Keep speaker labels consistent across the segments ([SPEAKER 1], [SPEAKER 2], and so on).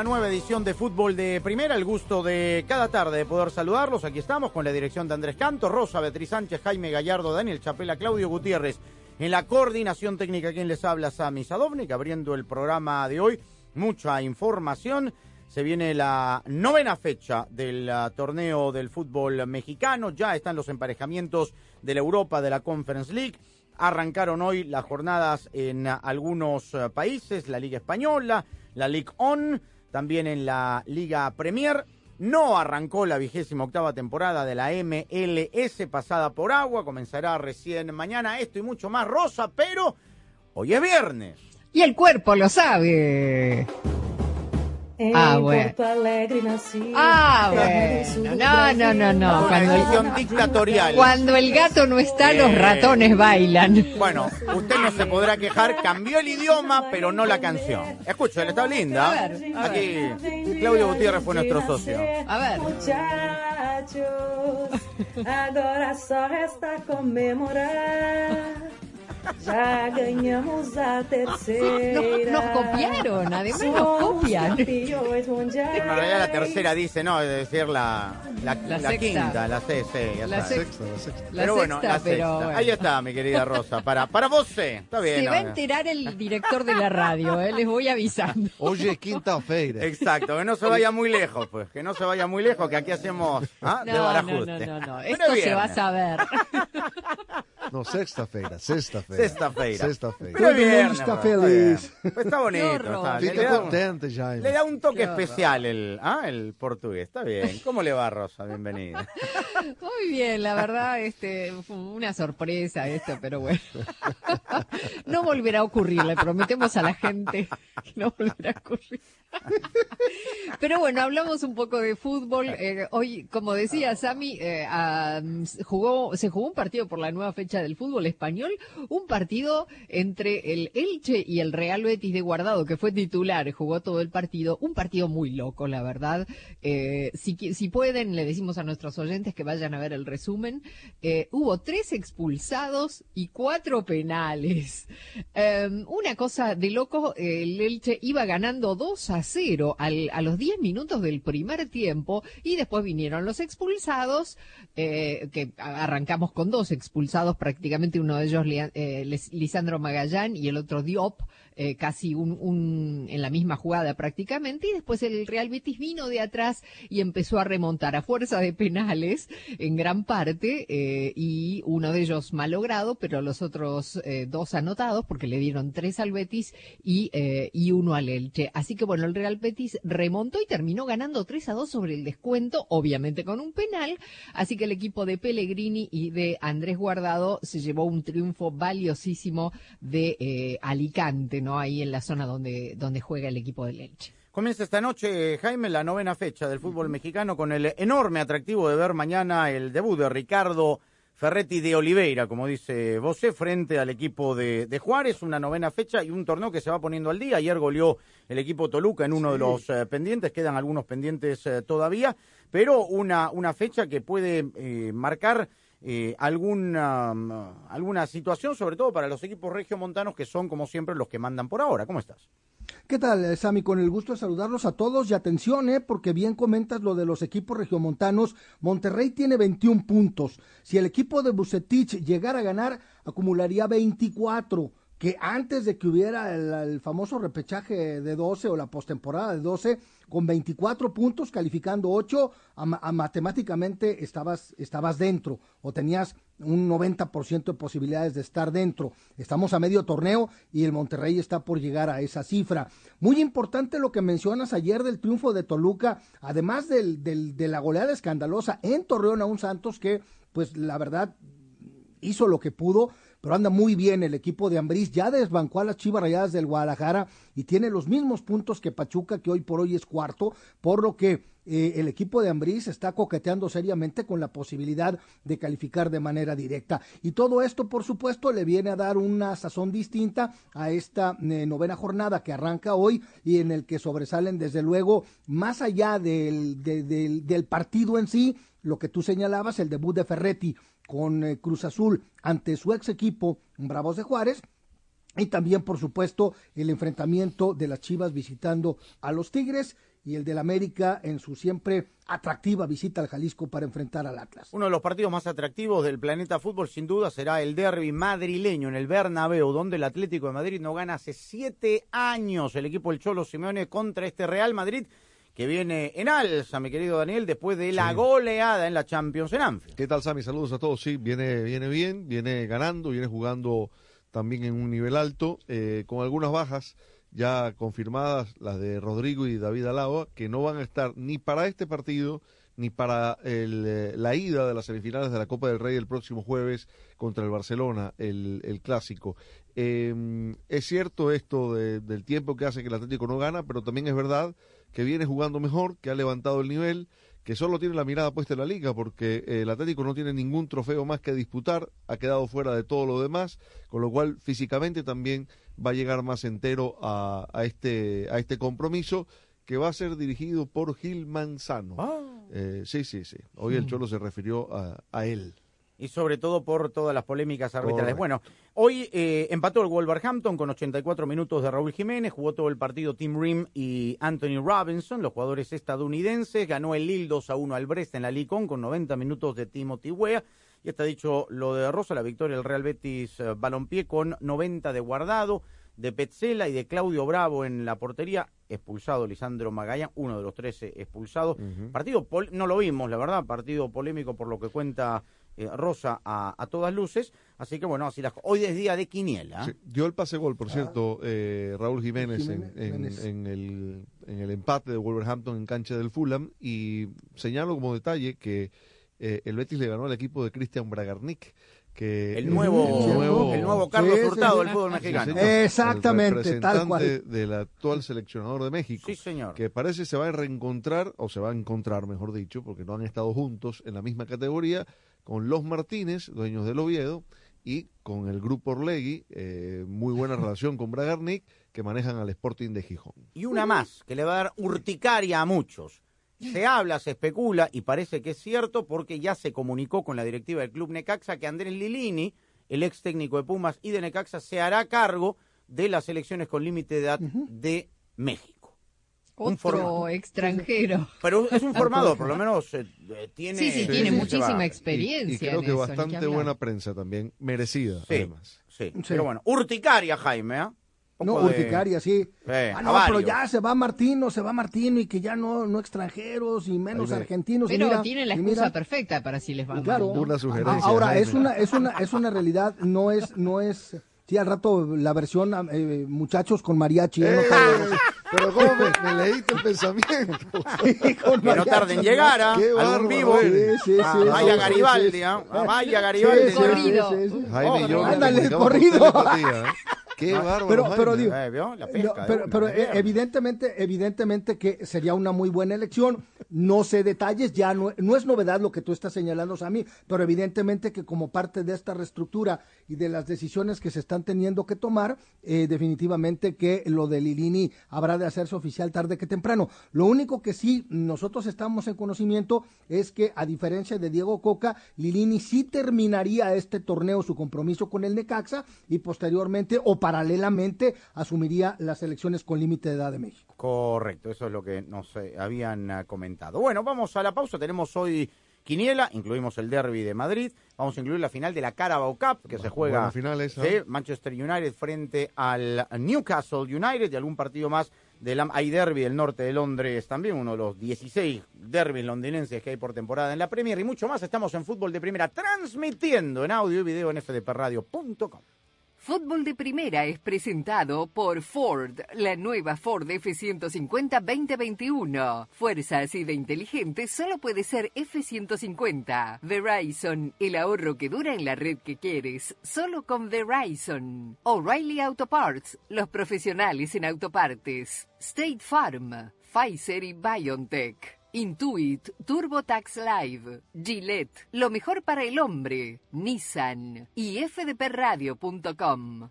[SPEAKER 1] Una nueva edición de Fútbol de Primera. El gusto de cada tarde de poder saludarlos. Aquí estamos con la dirección de Andrés Canto, Rosa, Beatriz Sánchez, Jaime Gallardo, Daniel Chapela, Claudio Gutiérrez. En la coordinación técnica, quien les habla, Sami Sadovnik, abriendo el programa de hoy. Mucha información. Se viene la novena fecha del ah, torneo del fútbol mexicano. Ya están los emparejamientos de la Europa de la Conference League. Arrancaron hoy las jornadas en ah, algunos ah, países, la Liga Española, la Ligue On, también en la Liga Premier. No arrancó la vigésima octava temporada de la MLS pasada por agua, comenzará recién mañana esto y mucho más rosa, pero hoy es viernes.
[SPEAKER 2] Y el cuerpo lo sabe. Ah,
[SPEAKER 3] En
[SPEAKER 2] bueno. Ah, bueno. No, no, no, no. Cuando el,
[SPEAKER 1] dictatorial.
[SPEAKER 2] cuando el gato no está, los
[SPEAKER 1] Eh.
[SPEAKER 2] ratones bailan.
[SPEAKER 1] Bueno, usted no se podrá quejar, cambió el idioma, pero no la canción. Escúchale, está linda.
[SPEAKER 2] A ver, a.
[SPEAKER 1] Aquí Claudio Gutiérrez fue nuestro socio.
[SPEAKER 2] A ver.
[SPEAKER 3] Muchachos, agora só resta comemorar. Já ganhamos a terceira.
[SPEAKER 2] Nos, nos copiaron, además nos copian.
[SPEAKER 3] mundiais.
[SPEAKER 1] En realidad la tercera dice, no, es decir, la, la,
[SPEAKER 2] La
[SPEAKER 1] la
[SPEAKER 2] sexta.
[SPEAKER 1] quinta, la C, sí, ya
[SPEAKER 2] La sexta. La
[SPEAKER 1] pero bueno,
[SPEAKER 2] sexta,
[SPEAKER 1] la
[SPEAKER 2] pero
[SPEAKER 1] sexta.
[SPEAKER 2] bueno.
[SPEAKER 1] Ahí está, mi querida Rosa. Para, para vos, sí. Está bien.
[SPEAKER 2] Se va a
[SPEAKER 1] ¿no?
[SPEAKER 2] enterar el director de la radio, eh, les voy avisando.
[SPEAKER 4] Hoje é quinta-feira.
[SPEAKER 1] Exacto, que no se vaya muy lejos, pues. Que no se vaya muy lejos, que aquí hacemos ¿ah? de
[SPEAKER 2] No, no,
[SPEAKER 1] barajuste.
[SPEAKER 2] no, no, no.
[SPEAKER 1] Bueno,
[SPEAKER 2] Esto se va a saber.
[SPEAKER 4] Não, sexta-feira, sexta-feira.
[SPEAKER 1] Sexta-feira.
[SPEAKER 4] Sexta-feira.
[SPEAKER 1] Pero
[SPEAKER 5] está feliz.
[SPEAKER 1] Pues está bonito. Está, le,
[SPEAKER 4] Fica
[SPEAKER 1] da un,
[SPEAKER 4] contente, Jaime.
[SPEAKER 1] le da un toque especial el, ¿ah? el portugués. Está bien. ¿Cómo le va, Rosa? Bienvenida.
[SPEAKER 2] Muy bien, la verdad, este, fue una sorpresa esto, pero bueno. No volverá a ocurrir, le prometemos a la gente que no volverá a ocurrir. Pero bueno, hablamos un poco de fútbol. Eh, hoy, como decía Sami, eh, jugó, se jugó un partido por la nueva fecha del fútbol español, un partido entre el Elche y el Real Betis de Guardado, que fue titular, jugó todo el partido, un partido muy loco, la verdad. Eh, si, si pueden, le decimos a nuestros oyentes que vayan a ver el resumen. Eh, hubo tres expulsados y cuatro penales. Eh, una cosa de loco, el Elche iba ganando 2 a 0 al- a los 10 minutos del primer tiempo y después vinieron los expulsados, eh, que arrancamos con dos expulsados, prácticamente uno de ellos eh, Lisandro Magallán y el otro Diop, eh, casi un, en la misma jugada prácticamente, y después el Real Betis vino de atrás y empezó a remontar a fuerza de penales en gran parte, eh, y uno de ellos malogrado, pero los otros eh, dos anotados, porque le dieron tres al Betis y, y uno al Elche. Así que bueno, el Real Betis remontó y terminó ganando 3 a 2 sobre el descuento, obviamente con un penal, así que el equipo de Pellegrini y de Andrés Guardado se llevó un triunfo valiosísimo de Alicante, ¿no? Ahí en la zona donde, donde juega el equipo del Elche.
[SPEAKER 1] Comienza esta noche, Jaime, la novena fecha del fútbol mexicano con el enorme atractivo de ver mañana el debut de Ricardo Ferretti de Oliveira, como dice Bosé, frente al equipo de, de Juárez, una novena fecha y un torneo que se va poniendo al día. Ayer goleó el equipo Toluca en uno de los eh, pendientes, quedan algunos pendientes eh, todavía, pero una, una fecha que puede eh, marcar eh, alguna, mm, alguna situación, sobre todo para los equipos regiomontanos que son, como siempre, los que mandan por ahora. ¿Cómo estás?
[SPEAKER 5] ¿Qué tal, eh, Sammy? Con el gusto de saludarlos a todos y atención, ¿eh? porque bien comentas lo de los equipos regiomontanos. Monterrey tiene 21 puntos. Si el equipo de Bucetich llegara a ganar, acumularía 24. Que antes de que hubiera el, famoso repechaje de 12 o la postemporada de 12, con 24 puntos, calificando 8, a, ma- a matemáticamente estabas, estabas dentro o tenías un 90% de posibilidades de estar dentro. Estamos a medio torneo y el Monterrey está por llegar a esa cifra. Muy importante lo que mencionas ayer del triunfo de Toluca, además del, del- de la goleada escandalosa en Torreón a un Santos que, pues la verdad, hizo lo que pudo, pero anda muy bien el equipo de Ambriz, ya desbancó a las Chivas Rayadas del Guadalajara y tiene los mismos puntos que Pachuca, que hoy por hoy es cuarto, por lo que eh, el equipo de Ambriz está coqueteando seriamente con la posibilidad de calificar de manera directa. Y todo esto, por supuesto, le viene a dar una sazón distinta a esta eh, novena jornada que arranca hoy y en el que sobresalen, desde luego, más allá del, de- del, del partido en sí, lo que tú señalabas, el debut de Ferretti con eh, Cruz Azul ante su ex equipo Bravos de Juárez. Y también, por supuesto, el enfrentamiento de las Chivas visitando a los Tigres y el del América en su siempre atractiva visita al Jalisco para enfrentar al Atlas.
[SPEAKER 1] Uno de los partidos más atractivos del planeta fútbol, sin duda, será el derby madrileño en el Bernabéu, donde el Atlético de Madrid no gana hace siete años el equipo del Cholo Simeone contra este Real Madrid, que viene en alza, mi querido Daniel, después de la goleada en la Champions en Anfield.
[SPEAKER 4] ¿Qué tal, Sammy? Saludos a todos. Sí, viene, viene bien, viene ganando, viene jugando también en un nivel alto, eh, con algunas bajas ya confirmadas, las de Rodrigo y David Alaba, que no van a estar ni para este partido ni para el, eh, la ida de las semifinales de la Copa del Rey el próximo jueves contra el Barcelona, el, el clásico. Eh, es cierto esto de- del tiempo que hace que el Atlético no gana, pero también es verdad que viene jugando mejor, que ha levantado el nivel, que solo tiene la mirada puesta en la liga, porque eh, el Atlético no tiene ningún trofeo más que disputar, ha quedado fuera de todo lo demás, con lo cual físicamente también va a llegar más entero a, a este, a este compromiso que va a ser dirigido por Gil Manzano. Eh, sí, sí, sí. Hoy el Cholo se refirió a, a él.
[SPEAKER 1] Y sobre todo por todas las polémicas arbitrales.
[SPEAKER 4] Correcto.
[SPEAKER 1] Bueno, hoy eh, empató el Wolverhampton con 84 minutos de Raúl Jiménez, jugó todo el partido Tim Rim y Anthony Robinson, los jugadores estadounidenses, ganó el Lille 2 a 1 al Brest en la Licon con 90 minutos de Timothy Weah. Y está dicho lo de Rosa, la victoria del Real Betis eh, Balompié con 90 de Guardado, de Petzela y de Claudio Bravo en la portería, expulsado Lisandro Magallán, uno de los 13 expulsados. Partido, pol- no lo vimos, la verdad, partido polémico por lo que cuenta eh, Rosa a, a todas luces. Así que bueno, así las hoy es día de Quiniela.
[SPEAKER 4] Sí, dio el pase gol, por cierto, eh, Raúl Jiménez, en-
[SPEAKER 5] Jiménez,
[SPEAKER 4] en,
[SPEAKER 5] Jiménez.
[SPEAKER 4] en el, en el empate de Wolverhampton en cancha del Fulham. Y señalo como detalle que eh, el Betis le ganó al equipo de Christian Bragarnik. Que
[SPEAKER 1] El nuevo,
[SPEAKER 4] el nuevo,
[SPEAKER 1] el nuevo Carlos
[SPEAKER 5] Sí,
[SPEAKER 1] Hurtado
[SPEAKER 5] sí.
[SPEAKER 1] del fútbol mexicano.
[SPEAKER 5] Exactamente,
[SPEAKER 4] el
[SPEAKER 5] tal cual.
[SPEAKER 4] representante del actual seleccionador de México.
[SPEAKER 1] Sí, señor.
[SPEAKER 4] Que parece se va a reencontrar, o se va a encontrar, mejor dicho, porque no han estado juntos en la misma categoría, con los Martínez, dueños del Oviedo, y con el grupo Orlegui, eh, muy buena relación con Bragarnik, que manejan al Sporting de Gijón.
[SPEAKER 1] Y una más, que le va a dar urticaria a muchos. Se habla, se especula, y parece que es cierto, porque ya se comunicó con la directiva del Club Necaxa que Andrés Lilini, el ex técnico de Pumas y de Necaxa, se hará cargo de las elecciones con límite de edad de México. Un
[SPEAKER 2] Otro
[SPEAKER 1] formato.
[SPEAKER 2] extranjero.
[SPEAKER 1] Pero es un formador, por lo menos eh, eh, tiene...
[SPEAKER 2] Sí, sí,
[SPEAKER 4] Sí,
[SPEAKER 2] tiene
[SPEAKER 4] sí,
[SPEAKER 2] muchísima.
[SPEAKER 4] Y,
[SPEAKER 2] experiencia.
[SPEAKER 4] y creo
[SPEAKER 2] en
[SPEAKER 4] que
[SPEAKER 2] eso,
[SPEAKER 4] bastante buena prensa también, merecida,
[SPEAKER 1] Sí,
[SPEAKER 4] además.
[SPEAKER 1] sí.
[SPEAKER 5] Sí.
[SPEAKER 1] Pero bueno, urticaria, Jaime, ¿ah? Un
[SPEAKER 5] No,
[SPEAKER 1] de-
[SPEAKER 5] urticaria, sí. Ah, no, pero ya se va Martino, se va Martino y que ya no, no extranjeros y menos argentinos. y
[SPEAKER 2] Pero
[SPEAKER 5] mira,
[SPEAKER 2] tiene la excusa
[SPEAKER 5] mira,
[SPEAKER 2] perfecta para si les va
[SPEAKER 5] claro,
[SPEAKER 2] mal. ¿no?
[SPEAKER 4] Una sugerencia,
[SPEAKER 5] Ah, Ahora, es una, es una, es una realidad, no es, no es, sí, al rato la versión, eh, muchachos con mariachi. ¿eh? No
[SPEAKER 4] ¡Eh!
[SPEAKER 5] tarde.
[SPEAKER 4] Pero ¿cómo me, me leíste el pensamiento?
[SPEAKER 5] Sí, con
[SPEAKER 1] Que no
[SPEAKER 5] mariachi.
[SPEAKER 1] tarde en llegar, ¿ah?
[SPEAKER 4] Qué
[SPEAKER 1] vivo.
[SPEAKER 4] eres.
[SPEAKER 5] Sí, sí,
[SPEAKER 1] Ah, vaya Garibaldi. ¿ah? Ah, vaya Garibaldi.
[SPEAKER 5] sí.
[SPEAKER 2] Corrido.
[SPEAKER 5] sí, sí.
[SPEAKER 4] Jaime yo
[SPEAKER 5] ándale, corrido.
[SPEAKER 4] ¿Eh? Qué bárbaro,
[SPEAKER 5] Pero, pero digo,
[SPEAKER 1] Eh,
[SPEAKER 5] pero, eh,
[SPEAKER 1] verdad.
[SPEAKER 5] evidentemente, evidentemente que sería una muy buena elección. No sé detalles, ya no, no es novedad lo que tú estás señalando, Sammy, pero evidentemente que como parte de esta reestructura y de las decisiones que se están teniendo que tomar, eh, definitivamente que lo de Lilini habrá de hacerse oficial tarde que temprano. Lo único que sí nosotros estamos en conocimiento es que a diferencia de Diego Coca, Lilini sí terminaría este torneo su compromiso con el Necaxa y posteriormente o paralelamente asumiría las elecciones con límite de edad de México.
[SPEAKER 1] Correcto, eso es lo que nos eh, habían ah, comentado. Bueno, vamos a la pausa. Tenemos hoy quiniela, incluimos el derby de Madrid, vamos a incluir la final de la Carabao Cup, que se juega
[SPEAKER 4] final esa.
[SPEAKER 1] de Manchester United frente al Newcastle United y algún partido más del hay derby del norte de Londres también, uno de los 16 derbis londinenses que hay por temporada en la Premier y mucho más. Estamos en Fútbol de Primera transmitiendo en audio y video en fdpradio.com.
[SPEAKER 2] Fútbol de Primera es presentado por Ford, la nueva Ford F150 2021. Fuerza así de inteligente solo puede ser F150. Verizon, el ahorro que dura en la red que quieres, solo con Verizon. O'Reilly Auto Parts, los profesionales en autopartes. State Farm, Pfizer y BioNTech. Intuit, TurboTax Live, Gillette, lo mejor para el hombre, Nissan y fdpradio.com.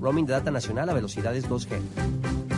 [SPEAKER 6] Roaming de data nacional a velocidades 2G.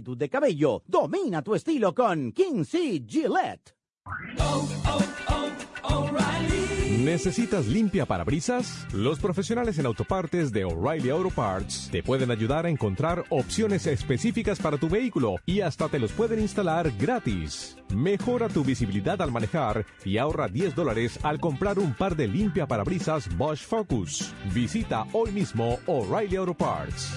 [SPEAKER 1] de cabello. Domina tu estilo con Kinsey Gillette.
[SPEAKER 7] ¿Necesitas limpia parabrisas? Los profesionales en autopartes de O'Reilly Auto Parts te pueden ayudar a encontrar opciones específicas para tu vehículo y hasta te los pueden instalar gratis. Mejora tu visibilidad al manejar y ahorra 10 dólares al comprar un par de limpia parabrisas Bosch Focus. Visita hoy mismo O'Reilly Auto Parts.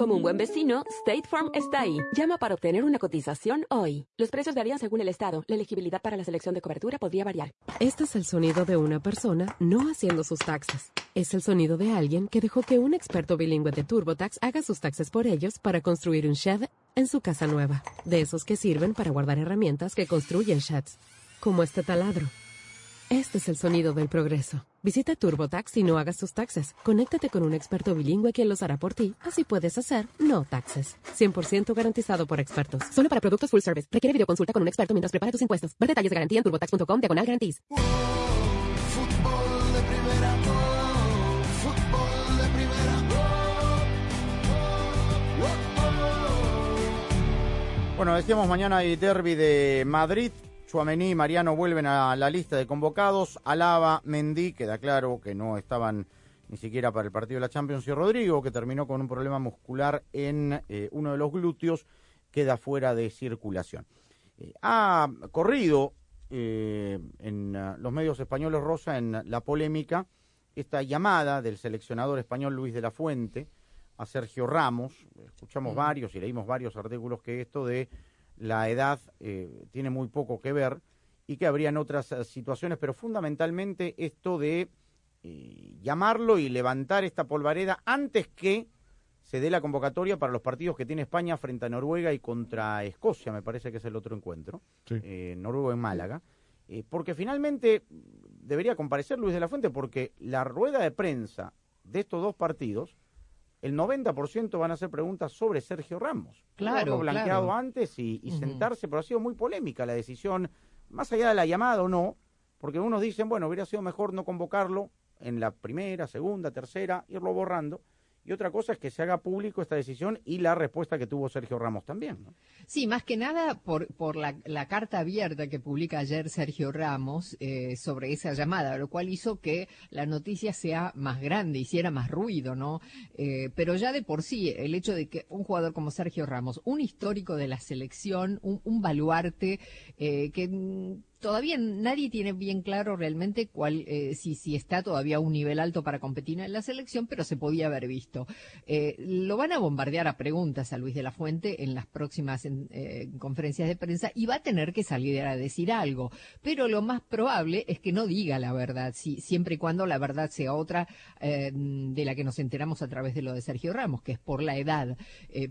[SPEAKER 8] Como un buen vecino, State Farm está ahí. Llama para obtener una cotización hoy. Los precios varían según el estado. La elegibilidad para la selección de cobertura podría variar.
[SPEAKER 9] Este es el sonido de una persona no haciendo sus taxes. Es el sonido de alguien que dejó que un experto bilingüe de TurboTax haga sus taxes por ellos para construir un shed en su casa nueva. De esos que sirven para guardar herramientas que construyen sheds. Como este taladro. Este es el sonido del progreso. Visita TurboTax y no hagas tus taxes. Conéctate con un experto bilingüe quien los hará por ti. Así puedes hacer no taxes. 100% garantizado por expertos. Solo para productos full service. Requiere videoconsulta con un experto mientras prepara tus impuestos. Ver detalles de garantía en turbotax.com diagonal garanties.
[SPEAKER 10] Oh, fútbol de primera. Fútbol de primera.
[SPEAKER 1] Bueno, decíamos mañana hay derby de Madrid Chuamení y Mariano vuelven a la lista de convocados. Alaba, Mendy, queda claro que no estaban ni siquiera para el partido de la Champions. Y Rodrigo, que terminó con un problema muscular en eh, uno de los glúteos, queda fuera de circulación. Eh, ha corrido eh, en uh, los medios españoles Rosa en la polémica esta llamada del seleccionador español Luis de la Fuente a Sergio Ramos. Escuchamos varios y leímos varios artículos que esto de la edad eh, tiene muy poco que ver y que habrían otras eh, situaciones, pero fundamentalmente esto de eh, llamarlo y levantar esta polvareda antes que se dé la convocatoria para los partidos que tiene España frente a Noruega y contra Escocia, me parece que es el otro encuentro, eh, Noruega en Málaga, eh, porque finalmente debería comparecer Luis de la Fuente, porque la rueda de prensa de estos dos partidos, el 90% van a ser preguntas sobre Sergio Ramos.
[SPEAKER 2] Claro,
[SPEAKER 1] blanqueado
[SPEAKER 2] claro.
[SPEAKER 1] antes y, sentarse, pero ha sido muy polémica la decisión, más allá de la llamada o no, porque unos dicen, bueno, hubiera sido mejor no convocarlo en la primera, segunda, tercera, irlo borrando. Y otra cosa es que se haga público esta decisión y la respuesta que tuvo Sergio Ramos también.
[SPEAKER 2] Sí, más que nada por, por la, la carta abierta que publica ayer Sergio Ramos eh, sobre esa llamada, lo cual hizo que la noticia sea más grande, hiciera más ruido, ¿no? Eh, pero ya de por sí, el hecho de que un jugador como Sergio Ramos, un histórico de la selección, un, un baluarte, eh, que mm, todavía nadie tiene bien claro realmente cuál, eh, si, si está todavía a un nivel alto para competir en la selección, pero se podía haber visto. Eh, lo van a bombardear a preguntas a Luis de la Fuente en las próximas eh, conferencias de prensa y va a tener que salir a decir algo. Pero lo más probable es que no diga la verdad, si, siempre y cuando la verdad sea otra eh, de la que nos enteramos a través de lo de Sergio Ramos, que es por la edad.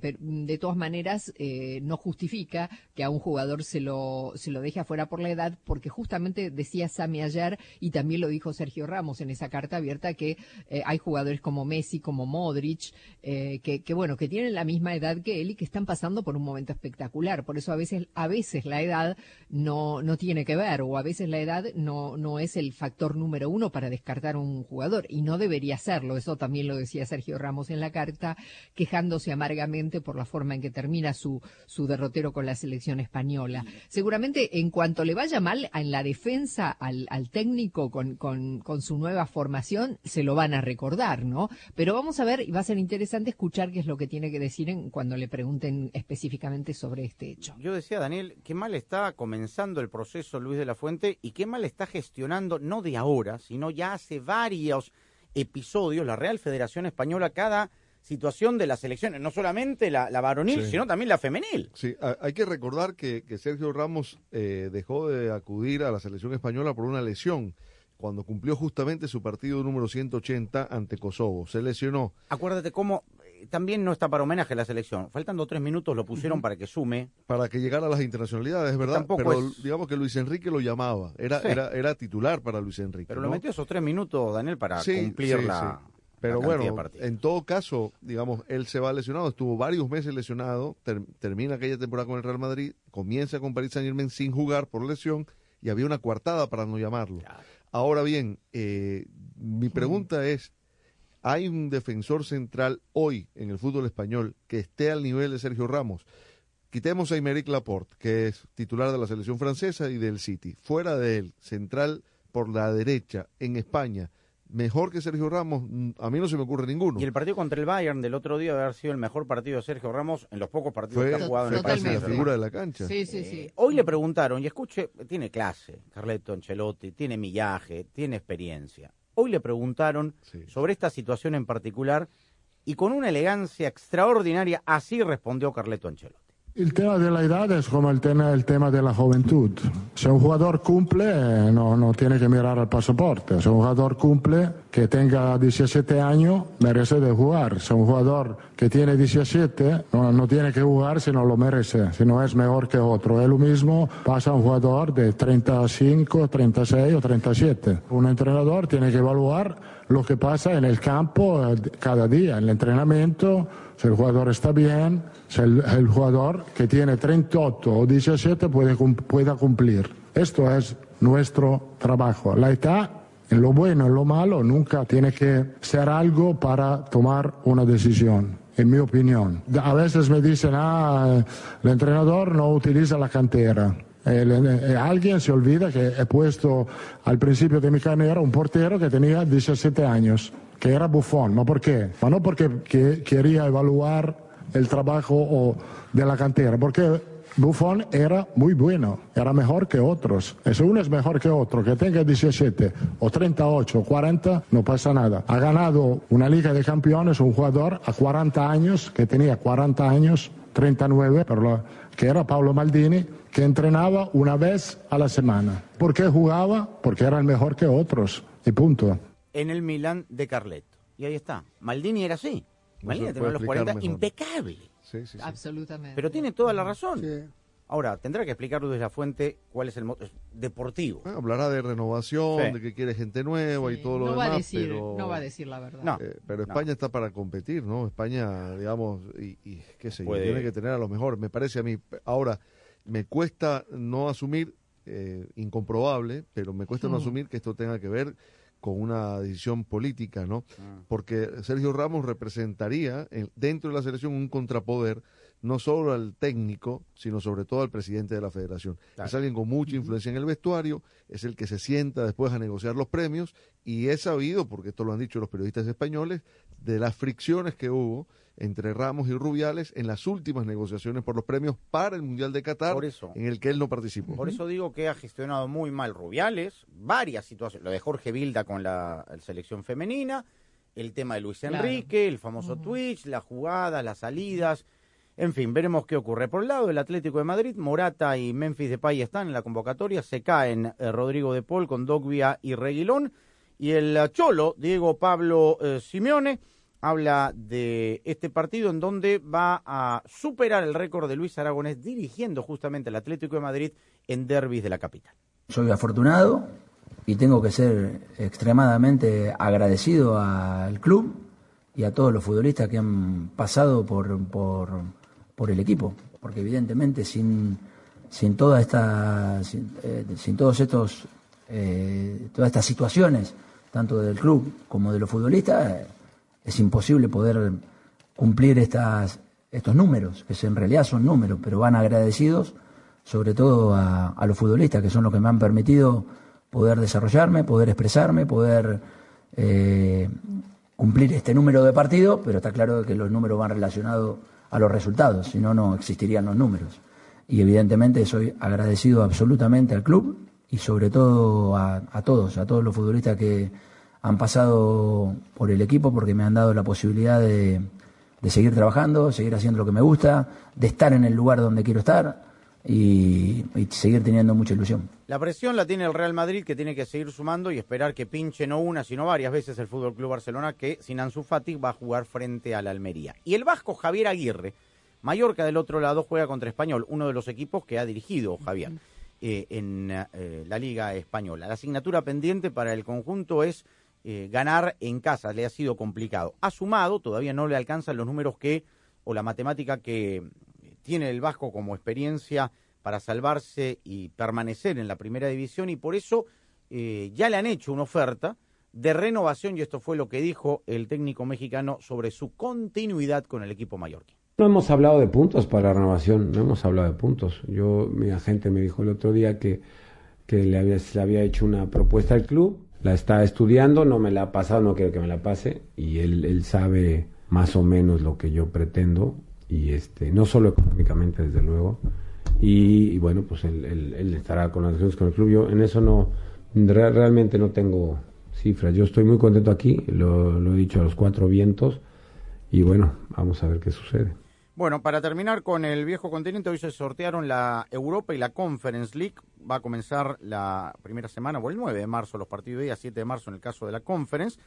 [SPEAKER 2] Pero, de todas maneras, no justifica que a un jugador se lo, se lo deje afuera por la edad, porque justamente decía Sami ayer, y también lo dijo Sergio Ramos en esa carta abierta, que eh, hay jugadores como Messi, como Modric, eh, que, que, bueno, que tienen la misma edad que él y que están pasando por un momento espectacular. Por eso a veces, a veces la edad no, no tiene que ver, o a veces la edad no, no es el factor número uno para descartar a un jugador, y no debería serlo. Eso también lo decía Sergio Ramos en la carta, quejándose amargamente por la forma en que termina su, su derrotero con la selección española. Seguramente en cuanto le vaya en la defensa al, técnico con su nueva formación, se lo van a recordar, ¿no? Pero vamos a ver, y va a ser interesante escuchar qué es lo que tiene que decir en, cuando le pregunten específicamente sobre este hecho.
[SPEAKER 1] Yo decía, Daniel, qué mal está comenzando el proceso Luis de la Fuente y qué mal está gestionando, no de ahora, sino ya hace varios episodios, la Real Federación Española, cada situación de las elecciones, no solamente la, la varonil,
[SPEAKER 4] Sí.
[SPEAKER 1] sino también la femenil.
[SPEAKER 4] Sí, ha- hay que recordar que, que Sergio Ramos eh, dejó de acudir a la selección española por una lesión cuando cumplió justamente su partido número 180 ante Kosovo. Se lesionó.
[SPEAKER 1] Acuérdate cómo eh, también no está para homenaje a la selección. Faltando tres minutos lo pusieron para que sume.
[SPEAKER 4] Para que llegara a las internacionalidades, es verdad.
[SPEAKER 1] Tampoco
[SPEAKER 4] Pero
[SPEAKER 1] es-
[SPEAKER 4] digamos que Luis Enrique lo llamaba. Era,
[SPEAKER 1] Sí.
[SPEAKER 4] era, era titular para Luis Enrique.
[SPEAKER 1] Pero
[SPEAKER 4] ¿no?
[SPEAKER 1] lo metió esos tres minutos, Daniel, para
[SPEAKER 4] Sí,
[SPEAKER 1] cumplir
[SPEAKER 4] sí,
[SPEAKER 1] la.
[SPEAKER 4] Pero bueno, en todo caso, digamos, él se va lesionado, estuvo varios meses lesionado, ter- termina aquella temporada con el Real Madrid, comienza con Paris Saint Germain sin jugar por lesión y había una coartada para no llamarlo. Ahora bien, eh, mi pregunta es, ¿hay un defensor central hoy en el fútbol español que esté al nivel de Sergio Ramos? Quitemos a Aymeric Laporte, que es titular de la selección francesa y del City. Fuera de él, central por la derecha en España, mejor que Sergio Ramos, mm, a mí no se me ocurre ninguno.
[SPEAKER 1] Y el partido contra el Bayern del otro día debe haber sido el mejor partido de Sergio Ramos en los pocos partidos
[SPEAKER 4] Fue
[SPEAKER 1] que ha jugado en el país.
[SPEAKER 4] la figura de la cancha.
[SPEAKER 2] Sí, sí, sí.
[SPEAKER 1] Hoy le preguntaron, y escuche, tiene clase, Carleto Ancelotti, tiene millaje, tiene experiencia. Hoy le preguntaron sobre esta situación en particular y con una elegancia extraordinaria, así respondió Carleto Ancelotti.
[SPEAKER 11] El tema de la edad es como el tema, el tema de la juventud. Si un jugador cumple, no, no tiene que mirar al pasaporte. Si un jugador cumple, que tenga 17 años, merece de jugar. Si un jugador que tiene 17, no, no tiene que jugar si no lo merece, si no es mejor que otro. Es lo mismo pasa a un jugador de 35, 36 o 37. Un entrenador tiene que evaluar lo que pasa en el campo cada día, en el entrenamiento, si el jugador está bien, si el, el jugador que tiene 38 o 17 puede, pueda cumplir. Esto es nuestro trabajo. La edad, en lo bueno en lo malo, nunca tiene que ser algo para tomar una decisión. en mi opinión. A veces me dicen, ah, el entrenador no utiliza la cantera. Alguien se olvida que he puesto al principio de mi carrera un portero que tenía 17 años, que era Buffon. ¿No por qué? No porque que- quería evaluar el trabajo de la cantera, porque Buffon era muy bueno, era mejor que otros. Si uno es mejor que otro, que tenga 17 o 38 o 40, no pasa nada. Ha ganado una Liga de Campeones un jugador a 40 años, que tenía 40 años, 39, pero lo- que era Pablo Maldini, que entrenaba una vez a la semana. ¿Por qué jugaba? Porque era el mejor que otros. Y punto.
[SPEAKER 1] En el Milan de Carleto. Y ahí está. Maldini era así. Maldini tenía los
[SPEAKER 4] explicar
[SPEAKER 1] 40
[SPEAKER 4] mejor.
[SPEAKER 1] impecable.
[SPEAKER 4] Sí, sí, sí.
[SPEAKER 2] Absolutamente.
[SPEAKER 1] Pero tiene toda la razón. Ahora, tendrá que explicarlo desde la fuente cuál es el motivo deportivo.
[SPEAKER 4] Ah, Hablará de renovación,
[SPEAKER 1] Sí.
[SPEAKER 4] de que quiere gente nueva y todo lo
[SPEAKER 2] no va
[SPEAKER 4] demás,
[SPEAKER 2] a decir,
[SPEAKER 4] pero...
[SPEAKER 2] no va a decir la verdad.
[SPEAKER 1] No.
[SPEAKER 4] Eh, pero
[SPEAKER 1] No.
[SPEAKER 4] España está para competir, ¿no? España, digamos, y, y qué sé yo, tiene que tener a lo mejor, me parece a mí. Ahora, me cuesta no asumir, eh, incomprobable, pero me cuesta no
[SPEAKER 1] Mm.
[SPEAKER 4] asumir que esto tenga que ver con una decisión política, ¿no?
[SPEAKER 1] Mm.
[SPEAKER 4] Porque Sergio Ramos representaría en- dentro de la selección un contrapoder no solo al técnico, sino sobre todo al presidente de la federación.
[SPEAKER 1] Claro.
[SPEAKER 4] Es alguien con mucha influencia en el vestuario, es el que se sienta después a negociar los premios y es sabido, porque esto lo han dicho los periodistas españoles, de las fricciones que hubo entre Ramos y Rubiales en las últimas negociaciones por los premios para el Mundial de Qatar,
[SPEAKER 1] Por eso.
[SPEAKER 4] en el que él no participó.
[SPEAKER 1] Por eso digo que ha gestionado muy mal Rubiales, varias situaciones. Lo de Jorge Vilda con la selección femenina, el tema de Luis
[SPEAKER 2] Claro.
[SPEAKER 1] Enrique, el famoso Twitch, las jugadas, las salidas. En fin, veremos qué ocurre. Por el lado del Atlético de Madrid, Morata y Memphis Depay están en la convocatoria. Se caen eh, Rodrigo de Paul con Dogbia y Reguilón. Y el eh, Cholo, Diego Pablo eh, Simeone, habla de este partido en donde va a superar el récord de Luis Aragonés dirigiendo justamente al Atlético de Madrid en derbis de la capital.
[SPEAKER 12] Soy afortunado y tengo que ser extremadamente agradecido al club y a todos los futbolistas que han pasado por, por, por el equipo, porque evidentemente sin, sin toda esta, sin, eh, sin todos estos, todas estas situaciones, tanto del club como de los futbolistas, es imposible poder cumplir estas, estos números, que en realidad son números, pero van agradecidos sobre todo a, a los futbolistas, que son los que me han permitido poder desarrollarme, poder expresarme, poder eh, cumplir este número de partidos, pero está claro que los números van relacionados a los resultados, si no, no existirían los números. Y evidentemente soy agradecido absolutamente al club y sobre todo a, a todos, a todos los futbolistas que han pasado por el equipo porque me han dado la posibilidad de, de seguir trabajando, seguir haciendo lo que me gusta, de estar en el lugar donde quiero estar y, y seguir teniendo mucha ilusión.
[SPEAKER 1] La presión la tiene el Real Madrid que tiene que seguir sumando y esperar que pinche no una, sino varias veces el Fútbol Club Barcelona que sin Ansu Fati va a jugar frente a la Almería. Y el vasco Javier Aguirre, Mallorca del otro lado juega contra Español, uno de los equipos que ha dirigido Javier eh, en eh, la Liga Española. La asignatura pendiente para el conjunto es eh, ganar en casa, le ha sido complicado. Ha sumado, todavía no le alcanzan los números que, o la matemática que tiene el Vasco como experiencia para salvarse y permanecer en la primera división y por eso eh, ya le han hecho una oferta de renovación y esto fue lo que dijo el técnico mexicano sobre su continuidad con el equipo mallorquín.
[SPEAKER 13] No hemos hablado de puntos para renovación, no hemos hablado de puntos. Yo, mi agente me dijo el otro día que, que le había, le había hecho una propuesta al club, la está estudiando, no me la ha pasado, no quiero que me la pase, y él, él sabe más o menos lo que yo pretendo, y este, no solo económicamente, desde luego, y, bueno, pues él, él, estará con las relaciones con el club. Yo en eso no, re- realmente no tengo cifras. Yo estoy muy contento aquí, lo he dicho a los cuatro vientos, y bueno, vamos a ver qué sucede.
[SPEAKER 1] Bueno, para terminar con el viejo continente, hoy se sortearon la Europa y la Conference League. Va a comenzar la primera semana, o el 9 de marzo, los partidos de día, 7 de marzo en el caso de la Conference.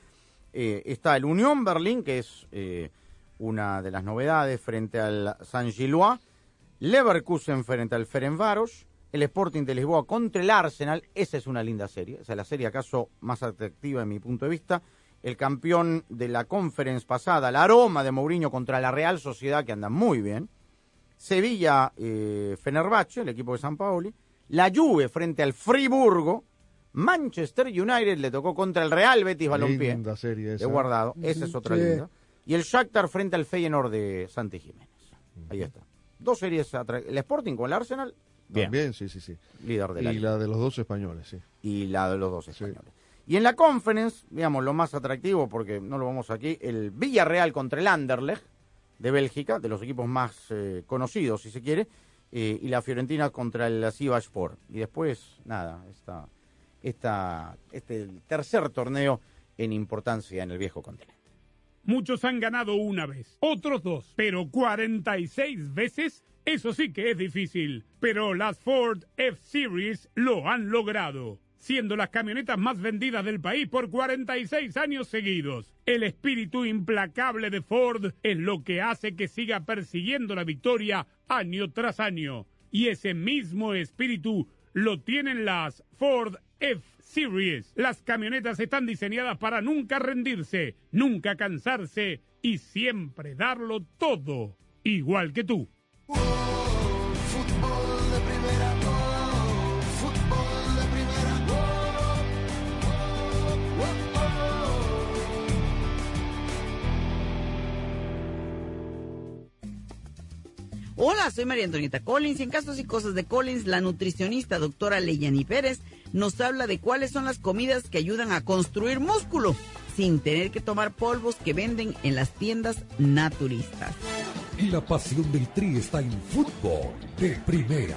[SPEAKER 1] Eh, está el Unión Berlín, que es eh, una de las novedades frente al San Gilois. Leverkusen frente al Ferencváros. El Sporting de Lisboa contra el Arsenal. Esa es una linda serie. Esa es la serie acaso más atractiva de mi punto de vista. El campeón de la conference pasada, la aroma de Mourinho contra la Real Sociedad, que anda muy bien. Sevilla, eh, Fenerbahce, el equipo de San Paoli. La Juve frente al Friburgo. Manchester United le tocó contra el Real Betis Balompié.
[SPEAKER 4] Linda serie esa.
[SPEAKER 1] He guardado. Esa es otra
[SPEAKER 5] Sí.
[SPEAKER 1] linda. Y el Shakhtar frente al Feyenoord de Santi Jiménez. Ahí está. Dos series, el Sporting con el Arsenal, bien.
[SPEAKER 4] También, sí, sí, sí.
[SPEAKER 1] líder de la
[SPEAKER 4] Y
[SPEAKER 1] liga.
[SPEAKER 4] la de los dos españoles, sí.
[SPEAKER 1] y la de los dos españoles. Y en la conference, digamos, lo más atractivo, porque no lo vamos aquí, el Villarreal contra el Anderlecht de Bélgica, de los equipos más eh, conocidos, si se quiere, eh, y la Fiorentina contra el Sivasspor. Y después, nada, esta, esta, este tercer torneo en importancia en el viejo continente.
[SPEAKER 14] Muchos han ganado una vez, otros dos, pero 46 veces, eso sí que es difícil. Pero las Ford F-Series lo han logrado, siendo las camionetas más vendidas del país por 46 años seguidos. El espíritu implacable de Ford es lo que hace que siga persiguiendo la victoria año tras año. Y ese mismo espíritu lo tienen las Ford F-Series. Las camionetas están diseñadas para nunca rendirse, nunca cansarse y siempre darlo todo, igual que tú.
[SPEAKER 15] Hola, soy María Antonieta Collins y en Casos y Cosas de Collins, la nutricionista doctora Leyani Pérez nos habla de cuáles son las comidas que ayudan a construir músculo sin tener que tomar polvos que venden en las tiendas naturistas.
[SPEAKER 16] La pasión del Tri está en fútbol de primera,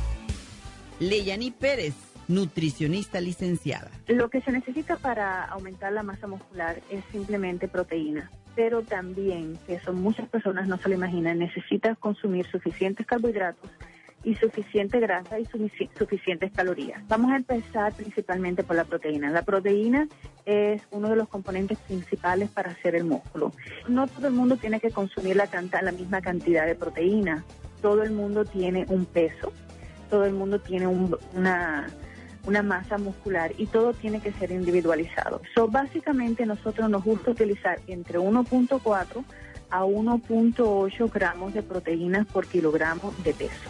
[SPEAKER 15] Leyani Pérez, nutricionista licenciada.
[SPEAKER 17] Lo que se necesita para aumentar la masa muscular es simplemente proteína, pero también, que eso muchas personas no se lo imaginan, necesitas consumir suficientes carbohidratos y suficiente grasa y sufici- suficientes calorías. Vamos a empezar principalmente por la proteína. La proteína es uno de los componentes principales para hacer el músculo. No todo el mundo tiene que consumir la, la misma cantidad de proteína. Todo el mundo tiene un peso, todo el mundo tiene un- una, una masa muscular y todo tiene que ser individualizado. So, básicamente nosotros nos gusta utilizar entre 1.4 a 1.8 gramos de proteínas por kilogramo de peso.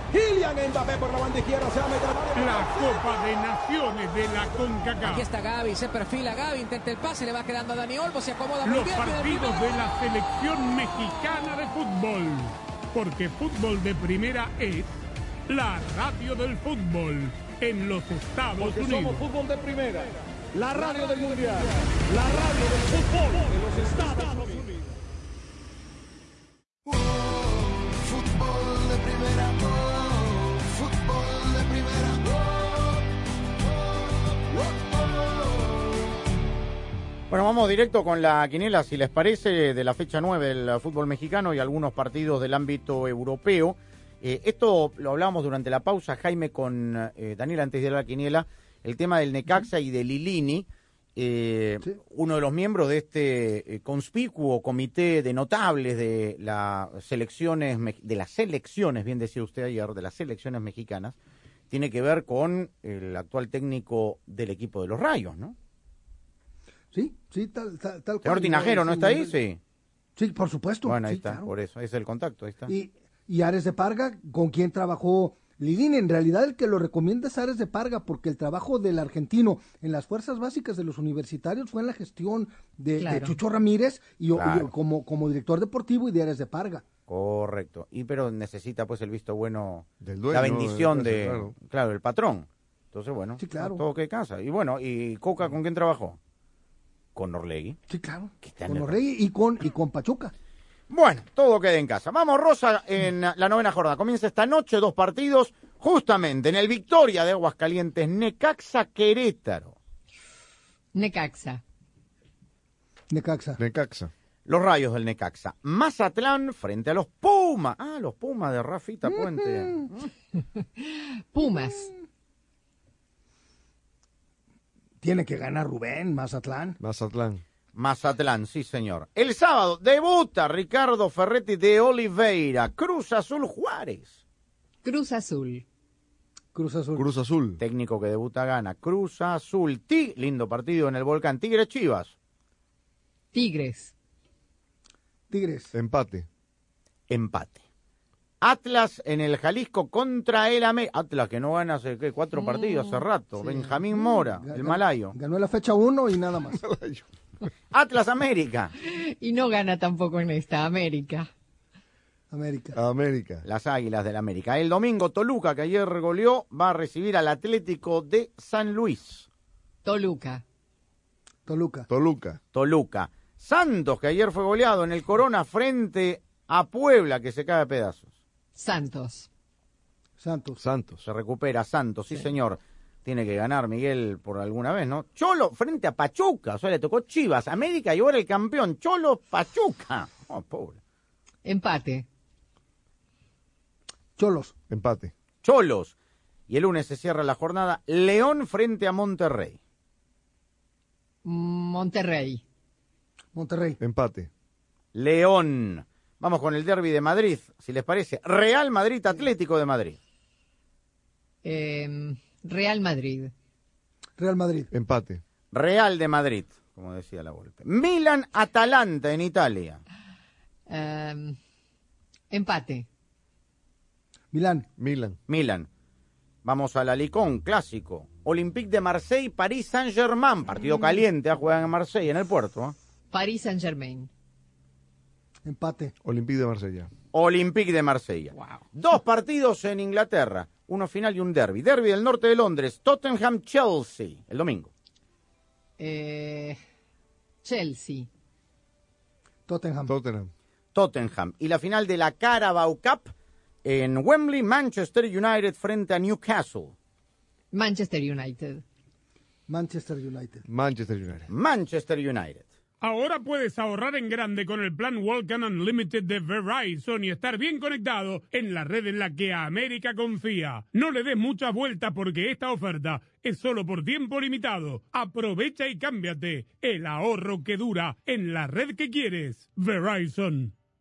[SPEAKER 10] Kylian Mbappé por la banda izquierda, se va a meter área.
[SPEAKER 14] La Copa de Naciones de la CONCACAF.
[SPEAKER 18] Aquí está Gaby, se perfila Gaby, intenta el pase, le va quedando a Dani Olmo, se acomoda muy
[SPEAKER 14] Los
[SPEAKER 18] bien. viene el
[SPEAKER 14] partidos
[SPEAKER 18] primero.
[SPEAKER 14] de la selección mexicana de fútbol. Porque fútbol de primera es la radio del fútbol en los Estados
[SPEAKER 10] Porque
[SPEAKER 14] Unidos.
[SPEAKER 10] somos fútbol de primera. La radio del mundial. La radio del fútbol de los Estados Unidos.
[SPEAKER 19] Fútbol de primera,
[SPEAKER 1] Bueno, vamos directo con la quiniela, si les parece, de la fecha 9 del fútbol mexicano y algunos partidos del ámbito europeo. Eh, esto lo hablábamos durante la pausa, Jaime, con eh, Daniel, antes de la quiniela, el tema del Necaxa y del Lilini. eh, Uno de los miembros de este eh, conspicuo comité de notables de las selecciones, de las selecciones, bien decía usted ayer, de las selecciones mexicanas, tiene que ver con el actual técnico del equipo de los Rayos, ¿no?
[SPEAKER 5] Sí, sí, tal, tal, tal
[SPEAKER 1] Señor. Tinajero, ¿no
[SPEAKER 5] Es
[SPEAKER 1] está ahí? Sí.
[SPEAKER 5] Sí, por supuesto.
[SPEAKER 1] Bueno, ahí
[SPEAKER 5] sí,
[SPEAKER 1] está,
[SPEAKER 5] claro.
[SPEAKER 1] por eso, es el contacto, ahí está.
[SPEAKER 5] Y, y Ares de Parga, con quien trabajó Lidín. En realidad, el que lo recomienda es Ares de Parga, porque el trabajo del argentino en las fuerzas básicas de los universitarios fue en la gestión de. Chucho Ramírez y, como, como director deportivo y de Ares de Parga.
[SPEAKER 1] Correcto. Y pero necesita pues el visto bueno,
[SPEAKER 4] dueño,
[SPEAKER 1] la bendición
[SPEAKER 4] del
[SPEAKER 1] de, claro. el patrón. Entonces, bueno,
[SPEAKER 5] Sí, claro.
[SPEAKER 1] todo que casa. Y bueno, ¿y Coca con quién trabajó? Con Orlegui.
[SPEAKER 5] Sí, claro. Con
[SPEAKER 1] el-
[SPEAKER 5] y con, y con Pachuca.
[SPEAKER 1] Bueno, todo queda en casa. Vamos, Rosa, en la novena jornada. Comienza esta noche dos partidos, justamente en el Victoria de Aguascalientes, Necaxa Querétaro.
[SPEAKER 2] Necaxa.
[SPEAKER 5] Necaxa.
[SPEAKER 4] Necaxa.
[SPEAKER 1] Los rayos del Necaxa. Mazatlán frente a los Pumas. Ah, los Pumas de Rafita Puente.
[SPEAKER 2] Pumas.
[SPEAKER 5] Tiene que ganar Rubén, Mazatlán.
[SPEAKER 4] Mazatlán.
[SPEAKER 1] Mazatlán, sí, señor. El sábado debuta Ricardo Ferretti de Oliveira. Cruz Azul Juárez.
[SPEAKER 2] Cruz Azul.
[SPEAKER 5] Cruz Azul.
[SPEAKER 4] Cruz Azul.
[SPEAKER 1] Técnico que debuta gana. Cruz Azul. Ti, lindo partido en el Volcán. Tigre Chivas.
[SPEAKER 2] Tigres.
[SPEAKER 5] Tigres.
[SPEAKER 4] Empate.
[SPEAKER 1] Empate. Atlas en el Jalisco contra el América. Atlas que no gana hace ¿qué? cuatro partidos hace rato. Benjamín Mora, el malayo.
[SPEAKER 5] Ganó la fecha 1 y nada más.
[SPEAKER 1] Atlas América.
[SPEAKER 2] Y no gana tampoco en esta América.
[SPEAKER 5] América.
[SPEAKER 4] América.
[SPEAKER 1] Las Águilas del América. El domingo Toluca, que ayer goleó, va a recibir al Atlético de San Luis.
[SPEAKER 2] Toluca.
[SPEAKER 5] Toluca.
[SPEAKER 4] Toluca.
[SPEAKER 1] Toluca. Santos, que ayer fue goleado en el Corona frente a Puebla, que se cae a pedazos.
[SPEAKER 2] Santos.
[SPEAKER 5] Santos.
[SPEAKER 4] Santos.
[SPEAKER 1] Se recupera Santos, sí, señor. Tiene que ganar Miguel por alguna vez, ¿no? Cholo frente a Pachuca, o sea, le tocó Chivas, América y ahora el campeón, Cholo Pachuca. Oh, pobre.
[SPEAKER 2] Empate.
[SPEAKER 5] Cholos.
[SPEAKER 4] Empate.
[SPEAKER 1] Cholos. Y el lunes se cierra la jornada, León frente a Monterrey.
[SPEAKER 2] Monterrey.
[SPEAKER 5] Monterrey.
[SPEAKER 4] Empate.
[SPEAKER 1] León. Vamos con el derby de Madrid, si les parece. Real Madrid Atlético de Madrid.
[SPEAKER 2] Eh, Real Madrid.
[SPEAKER 5] Real Madrid.
[SPEAKER 4] Empate.
[SPEAKER 1] Real de Madrid, como decía la golpe. Milan Atalanta en Italia.
[SPEAKER 2] Eh, empate.
[SPEAKER 5] Milán.
[SPEAKER 4] Milan.
[SPEAKER 1] Milan. Vamos al Alicón, clásico. Olympique de Marseille, París Saint-Germain. Partido caliente, a juegan en Marsella, en el puerto. ¿eh?
[SPEAKER 2] Paris Saint Germain.
[SPEAKER 5] Empate.
[SPEAKER 4] Olympique de Marsella.
[SPEAKER 1] Olympique de Marsella. Dos partidos en Inglaterra, uno final y un derby. Derby del norte de Londres, Tottenham-Chelsea, el domingo.
[SPEAKER 2] Eh, Chelsea.
[SPEAKER 5] Tottenham.
[SPEAKER 4] Tottenham.
[SPEAKER 1] Tottenham. Y la final de la Carabao Cup en Wembley, Manchester United frente a Newcastle.
[SPEAKER 2] Manchester United.
[SPEAKER 5] Manchester United.
[SPEAKER 4] Manchester United.
[SPEAKER 1] Manchester United.
[SPEAKER 14] Ahora puedes ahorrar en grande con el plan Walkan Unlimited de Verizon y estar bien conectado en la red en la que América confía. No le des muchas vueltas porque esta oferta es solo por tiempo limitado. Aprovecha y cámbiate. El ahorro que dura en la red que quieres. Verizon.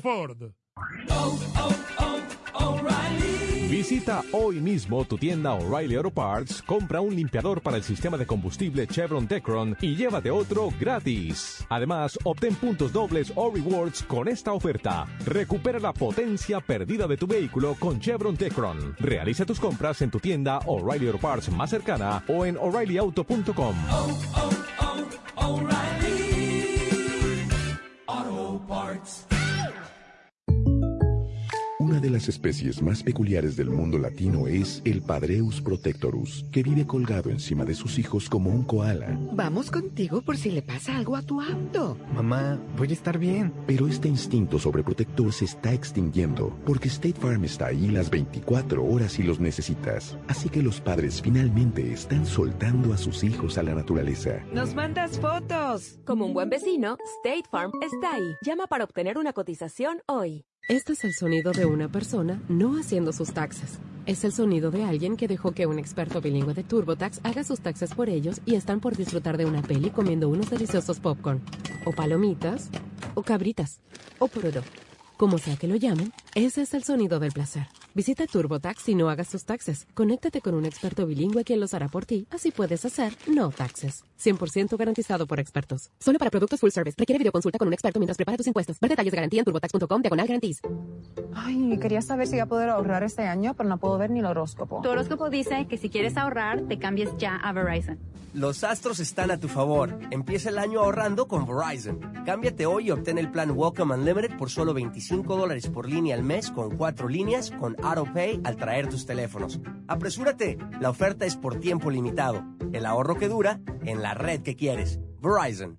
[SPEAKER 14] Ford.
[SPEAKER 7] Visita hoy mismo tu tienda O'Reilly Auto Parts, compra un limpiador para el sistema de combustible Chevron Tecron y llévate otro gratis. Además, obtén puntos dobles o rewards con esta oferta. Recupera la potencia perdida de tu vehículo con Chevron Tecron. Realiza tus compras en tu tienda O'Reilly Auto Parts más cercana o en o'ReillyAuto.com.
[SPEAKER 20] de las especies más peculiares del mundo latino es el Padreus protectorus, que vive colgado encima de sus hijos como un koala.
[SPEAKER 21] Vamos contigo por si le pasa algo a tu auto.
[SPEAKER 20] Mamá, voy a estar bien. Pero este instinto sobreprotector se está extinguiendo, porque State Farm está ahí las 24 horas si los necesitas. Así que los padres finalmente están soltando a sus hijos a la naturaleza.
[SPEAKER 8] ¡Nos mandas fotos! Como un buen vecino, State Farm está ahí. Llama para obtener una cotización hoy.
[SPEAKER 9] Este es el sonido de una persona no haciendo sus taxes. Es el sonido de alguien que dejó que un experto bilingüe de TurboTax haga sus taxes por ellos y están por disfrutar de una peli comiendo unos deliciosos popcorn, o palomitas, o cabritas, o porodo. Como sea que lo llamen, ese es el sonido del placer. Visita TurboTax y no hagas tus taxes. Conéctate con un experto bilingüe quien los hará por ti. Así puedes hacer no taxes. 100% garantizado por expertos. Solo para productos full service. Requiere videoconsulta con un experto mientras prepara tus impuestos. Ver detalles de garantía en turbotax.com diagonal garantías.
[SPEAKER 22] Ay, quería saber si voy a poder ahorrar este año, pero no puedo ver ni el horóscopo.
[SPEAKER 23] Tu horóscopo dice que si quieres ahorrar, te cambies ya a Verizon.
[SPEAKER 6] Los astros están a tu favor. Empieza el año ahorrando con Verizon. Cámbiate hoy y obtén el plan Welcome Unlimited por solo 25 dólares por línea al mes con cuatro líneas con AutoPay al traer tus teléfonos. Apresúrate, la oferta es por tiempo limitado. El ahorro que dura en la red que quieres. Verizon.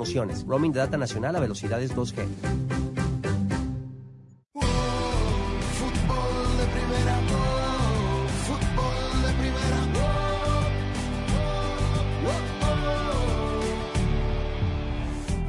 [SPEAKER 6] Roaming de data nacional a velocidades 2G.
[SPEAKER 19] Fútbol de primera, oh, fútbol de primera, oh,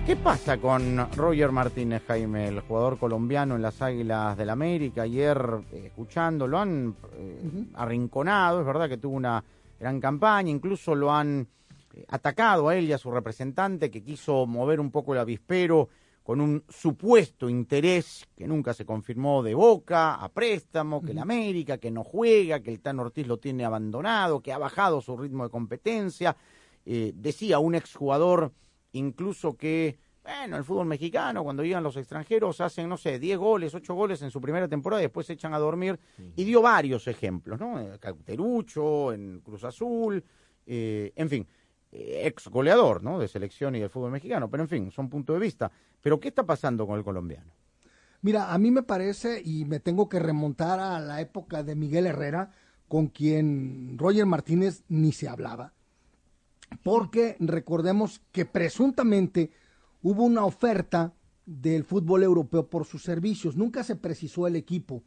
[SPEAKER 1] ¿Qué pasa con Roger Martínez Jaime, el jugador colombiano en las Águilas del América? Ayer, eh, escuchando, lo han eh, arrinconado, es verdad que tuvo una gran campaña, incluso lo han eh, atacado a él y a su representante que quiso mover un poco el avispero con un supuesto interés que nunca se confirmó de Boca a préstamo, que el América, que no juega, que el Tan Ortiz lo tiene abandonado, que ha bajado su ritmo de competencia. Eh, decía un exjugador incluso que, bueno, el fútbol mexicano, cuando llegan los extranjeros, hacen, no sé, 10 goles, 8 goles en su primera temporada y después se echan a dormir. Y dio varios ejemplos, ¿no? En Cauterucho, en Cruz Azul, eh, en fin ex goleador ¿no? de selección y del fútbol mexicano, pero en fin, son puntos de vista. Pero ¿qué está pasando con el colombiano?
[SPEAKER 5] Mira, a mí me parece, y me tengo que remontar a la época de Miguel Herrera, con quien Roger Martínez ni se hablaba, porque recordemos que presuntamente hubo una oferta del fútbol europeo por sus servicios, nunca se precisó el equipo,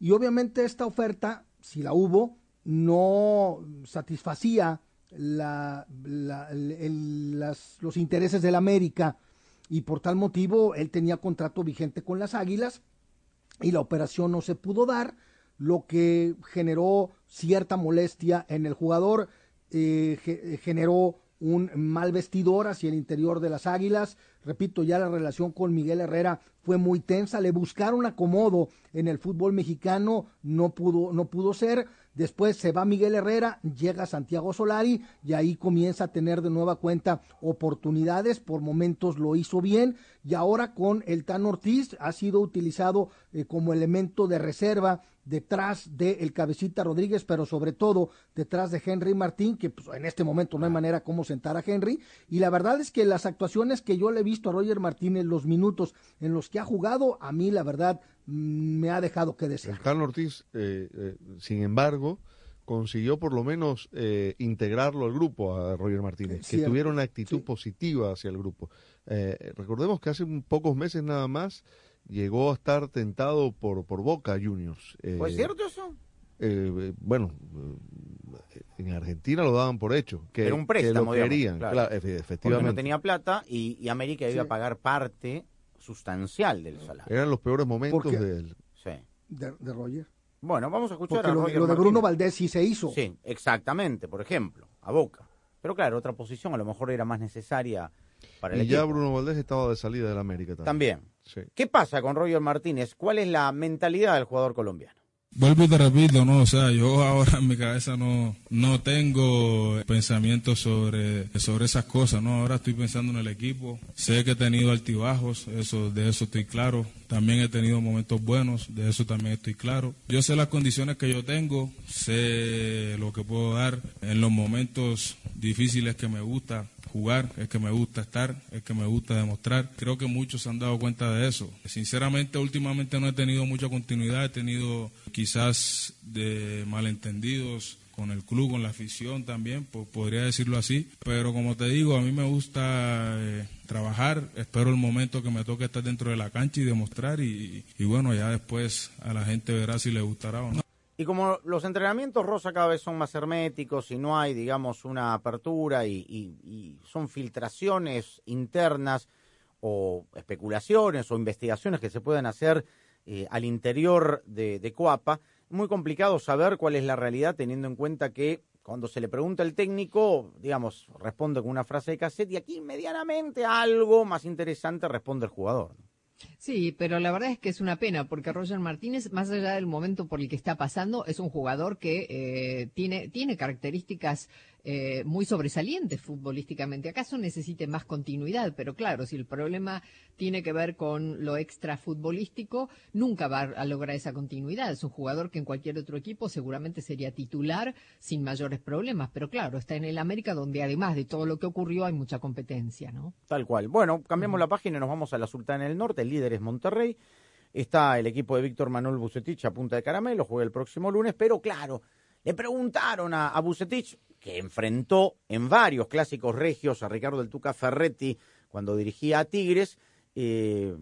[SPEAKER 5] y obviamente esta oferta, si la hubo, no satisfacía la, la, el, las, los intereses del América y por tal motivo él tenía contrato vigente con las Águilas y la operación no se pudo dar, lo que generó cierta molestia en el jugador, eh, generó un mal vestidor hacia el interior de las Águilas. Repito, ya la relación con Miguel Herrera fue muy tensa. Le buscaron acomodo en el fútbol mexicano, no pudo, no pudo ser. Después se va Miguel Herrera, llega Santiago Solari y ahí comienza a tener de nueva cuenta oportunidades. Por momentos lo hizo bien y ahora con el Tan Ortiz ha sido utilizado eh, como elemento de reserva detrás de el cabecita Rodríguez, pero sobre todo detrás de Henry Martín, que pues, en este momento no hay manera como sentar a Henry. Y la verdad es que las actuaciones que yo le he visto a Roger Martínez, los minutos en los que ha jugado, a mí la verdad mm, me ha dejado que desear.
[SPEAKER 4] Carlos Ortiz, eh, eh, sin embargo, consiguió por lo menos eh, integrarlo al grupo a Roger Martínez, que tuviera una actitud positiva hacia el grupo. Eh, recordemos que hace pocos meses nada más llegó a estar tentado por, por Boca Juniors.
[SPEAKER 1] Eh, ¿Fue cierto eso?
[SPEAKER 4] Eh, bueno, en Argentina lo daban por hecho. Que,
[SPEAKER 1] Era un préstamo,
[SPEAKER 4] que lo querían,
[SPEAKER 1] claro.
[SPEAKER 4] claro, efectivamente.
[SPEAKER 1] Porque no tenía plata y, y América iba
[SPEAKER 5] Sí.
[SPEAKER 1] a pagar parte sustancial del salario.
[SPEAKER 4] Eran los peores momentos de él.
[SPEAKER 1] Sí.
[SPEAKER 5] De, de Roger.
[SPEAKER 1] Bueno, vamos a escuchar
[SPEAKER 5] Porque
[SPEAKER 1] a
[SPEAKER 5] lo,
[SPEAKER 1] Roger
[SPEAKER 5] lo de
[SPEAKER 1] Martínez.
[SPEAKER 5] Bruno Valdés sí se hizo.
[SPEAKER 1] Sí, exactamente, por ejemplo, a Boca. Pero claro, otra posición a lo mejor era más necesaria para el
[SPEAKER 4] Y ya. Bruno Valdés estaba de salida del América también.
[SPEAKER 1] También.
[SPEAKER 4] Sí.
[SPEAKER 1] ¿Qué pasa con Roger Martínez? ¿Cuál es la mentalidad del jugador colombiano?
[SPEAKER 24] Vuelvo y te repito, no, o sea, yo ahora en mi cabeza no, no tengo pensamientos sobre, sobre esas cosas, no, ahora estoy pensando en el equipo, sé que he tenido altibajos, eso, de eso estoy claro, también he tenido momentos buenos, de eso también estoy claro. Yo sé las condiciones que yo tengo, sé lo que puedo dar en los momentos difíciles que me gusta jugar, es que me gusta estar, es que me gusta demostrar. Creo que muchos se han dado cuenta de eso. Sinceramente, últimamente no he tenido mucha continuidad, he tenido quizás de malentendidos con el club, con la afición también, po- podría decirlo así. Pero como te digo, a mí me gusta eh, trabajar, espero el momento que me toque estar dentro de la cancha y demostrar y, y bueno, ya después a la gente verá si le gustará o no.
[SPEAKER 1] Y como los entrenamientos rosa cada vez son más herméticos y no hay, digamos, una apertura y, y- y son filtraciones internas o especulaciones o investigaciones que se pueden hacer eh, al interior de, de Coapa, muy complicado saber cuál es la realidad teniendo en cuenta que cuando se le pregunta al técnico, digamos, responde con una frase de cassette y aquí medianamente algo más interesante responde el jugador.
[SPEAKER 2] Sí, pero la verdad es que es una pena porque Roger Martínez, más allá del momento por el que está pasando, es un jugador que eh, tiene, tiene características eh, muy sobresalientes futbolísticamente. ¿Acaso necesite más continuidad? Pero claro, si el problema tiene que ver con lo extra futbolístico, nunca va a lograr esa continuidad. Es un jugador que en cualquier otro equipo seguramente sería titular sin mayores problemas. Pero claro, está en el América donde además de todo lo que ocurrió hay mucha competencia, ¿no?
[SPEAKER 1] Tal cual. Bueno, cambiamos la página y nos vamos a la Sultana del Norte. El líder es Monterrey. Está el equipo de Víctor Manuel Bucetich a punta de caramelo. Juega el próximo lunes. Pero claro, le preguntaron a, a que enfrentó en varios clásicos regios a Ricardo del Tuca Ferretti cuando dirigía a Tigres, eh,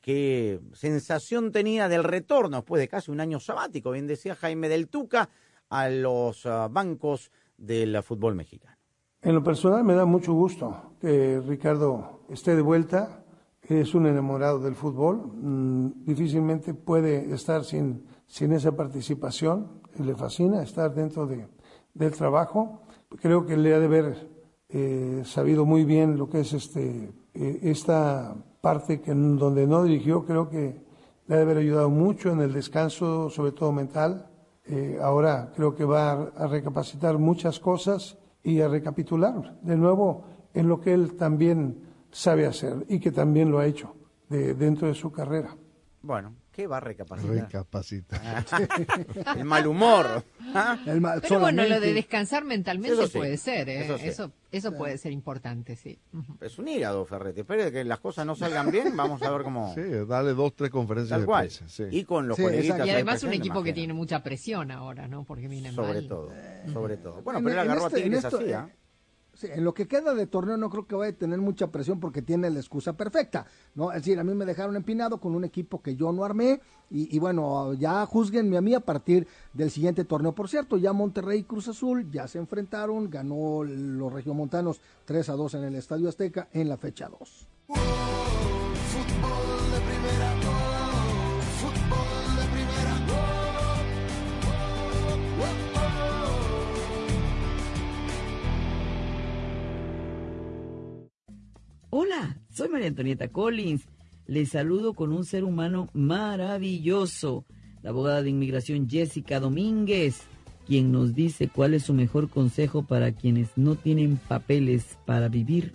[SPEAKER 1] qué sensación tenía del retorno después de casi un año sabático, bien decía Jaime del Tuca, a los ah, bancos del fútbol mexicano.
[SPEAKER 25] En lo personal me da mucho gusto que Ricardo esté de vuelta. Es un enamorado del fútbol. Mm, difícilmente puede estar sin, sin esa participación. Le fascina estar dentro de, del trabajo. Creo que le ha de haber eh, sabido muy bien lo que es este, eh, esta parte que donde no dirigió. Creo que le ha de haber ayudado mucho en el descanso, sobre todo mental. Eh, ahora creo que va a, a recapacitar muchas cosas y a recapitular de nuevo en lo que él también sabe hacer y que también lo ha hecho de- dentro de su carrera.
[SPEAKER 1] Bueno, ¿Qué va a recapacitar?
[SPEAKER 4] Recapacita.
[SPEAKER 1] Ah, el mal humor. ¿Ah?
[SPEAKER 5] El mal-
[SPEAKER 2] Pero bueno, lo de descansar mentalmente
[SPEAKER 1] Eso sí,
[SPEAKER 2] puede ser, ¿eh?
[SPEAKER 1] eso sí.
[SPEAKER 2] Eso, eso puede ser importante, sí.
[SPEAKER 1] Es un hígado, Ferretti. Espere que las cosas no salgan bien, vamos a ver cómo...
[SPEAKER 4] Sí, dale dos, tres conferencias
[SPEAKER 1] Tal
[SPEAKER 4] de
[SPEAKER 1] cual.
[SPEAKER 4] prensa. sí.
[SPEAKER 1] Y con los
[SPEAKER 5] Sí,
[SPEAKER 1] coleguitas.
[SPEAKER 2] Y además un equipo que tiene mucha presión ahora, ¿no? Porque viene
[SPEAKER 1] Sobre
[SPEAKER 2] mal.
[SPEAKER 1] todo, sobre todo. Bueno,
[SPEAKER 5] En-
[SPEAKER 1] pero él agarró
[SPEAKER 5] este-
[SPEAKER 1] a Tigres
[SPEAKER 5] esto,
[SPEAKER 1] así,
[SPEAKER 5] eh,
[SPEAKER 1] ¿ah?
[SPEAKER 5] Sí, en lo que queda de torneo no creo que vaya a tener mucha presión porque tiene la excusa perfecta, ¿no? Es decir, a mí me dejaron empinado con un equipo que yo no armé y, y bueno, ya juzguenme a mí a partir del siguiente torneo. Por cierto, ya Monterrey y Cruz Azul ya se enfrentaron, ganó los regiomontanos 3 a 2 en el Estadio Azteca en la fecha 2.
[SPEAKER 26] Hola, soy María Antonieta Collins. Les saludo con un ser humano maravilloso, la abogada de inmigración Jessica Domínguez, quien nos dice cuál es su mejor consejo para quienes no tienen papeles para vivir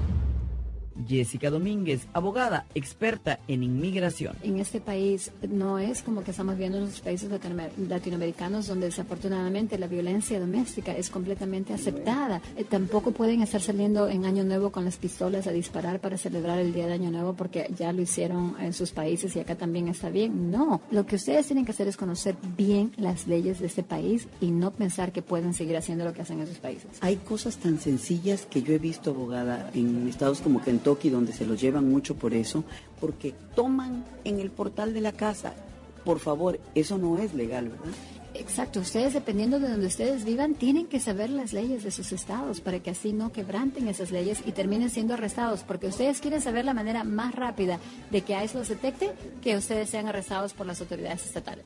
[SPEAKER 26] Jessica Domínguez, abogada, experta en inmigración.
[SPEAKER 27] En este país no es como que estamos viendo en los países latinoamer- latinoamericanos donde desafortunadamente la violencia doméstica es completamente aceptada. Eh, tampoco pueden estar saliendo en Año Nuevo con las pistolas a disparar para celebrar el Día de Año Nuevo porque ya lo hicieron en sus países y acá también está bien. No, lo que ustedes tienen que hacer es conocer bien las leyes de este país y no pensar que pueden seguir haciendo lo que hacen en sus países.
[SPEAKER 26] Hay cosas tan sencillas que yo he visto, abogada, en estados como Kentucky, donde se los llevan mucho por eso, porque toman en el portal de la casa. Por favor, eso no es legal, ¿verdad?
[SPEAKER 27] Exacto, ustedes dependiendo de donde ustedes vivan tienen que saber las leyes de sus estados para que así no quebranten esas leyes y terminen siendo arrestados, porque ustedes quieren saber la manera más rápida de que ICE los detecte que ustedes sean arrestados por las autoridades estatales.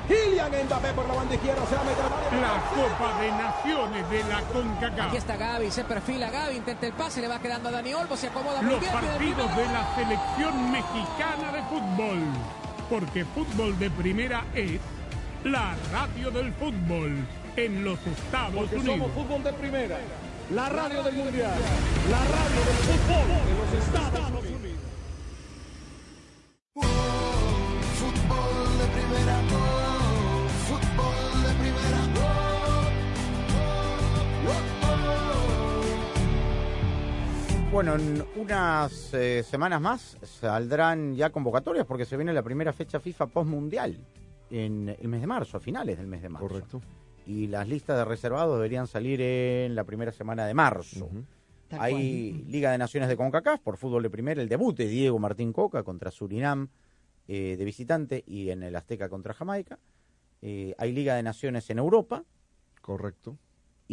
[SPEAKER 10] Kylian Mbappé por la banda izquierda, se la mete a la área.
[SPEAKER 14] La Copa de Naciones de la CONCACAF.
[SPEAKER 18] Aquí está Gaby, se perfila Gaby, intenta el pase, le va quedando a Dani Olmo, se acomoda muy
[SPEAKER 14] Los
[SPEAKER 18] bien. pide el
[SPEAKER 14] partidos de la selección mexicana de fútbol. Porque fútbol de primera es la radio del fútbol en los Estados
[SPEAKER 10] Porque
[SPEAKER 14] Unidos.
[SPEAKER 10] somos fútbol de primera. La radio del mundial. La radio del fútbol de los Estados Unidos.
[SPEAKER 19] Fútbol de primera,
[SPEAKER 1] Bueno, en unas eh, semanas más saldrán ya convocatorias porque se viene la primera fecha FIFA post-mundial en el mes de marzo, a finales del mes de marzo.
[SPEAKER 4] Correcto.
[SPEAKER 1] Y las listas de reservados deberían salir en la primera semana de marzo. Hay Liga de Naciones de CONCACAF por fútbol de primera, el debut de Diego Martín Coca contra Surinam eh, de visitante y en el Azteca contra Jamaica. Eh, hay Liga de Naciones en Europa.
[SPEAKER 4] Correcto.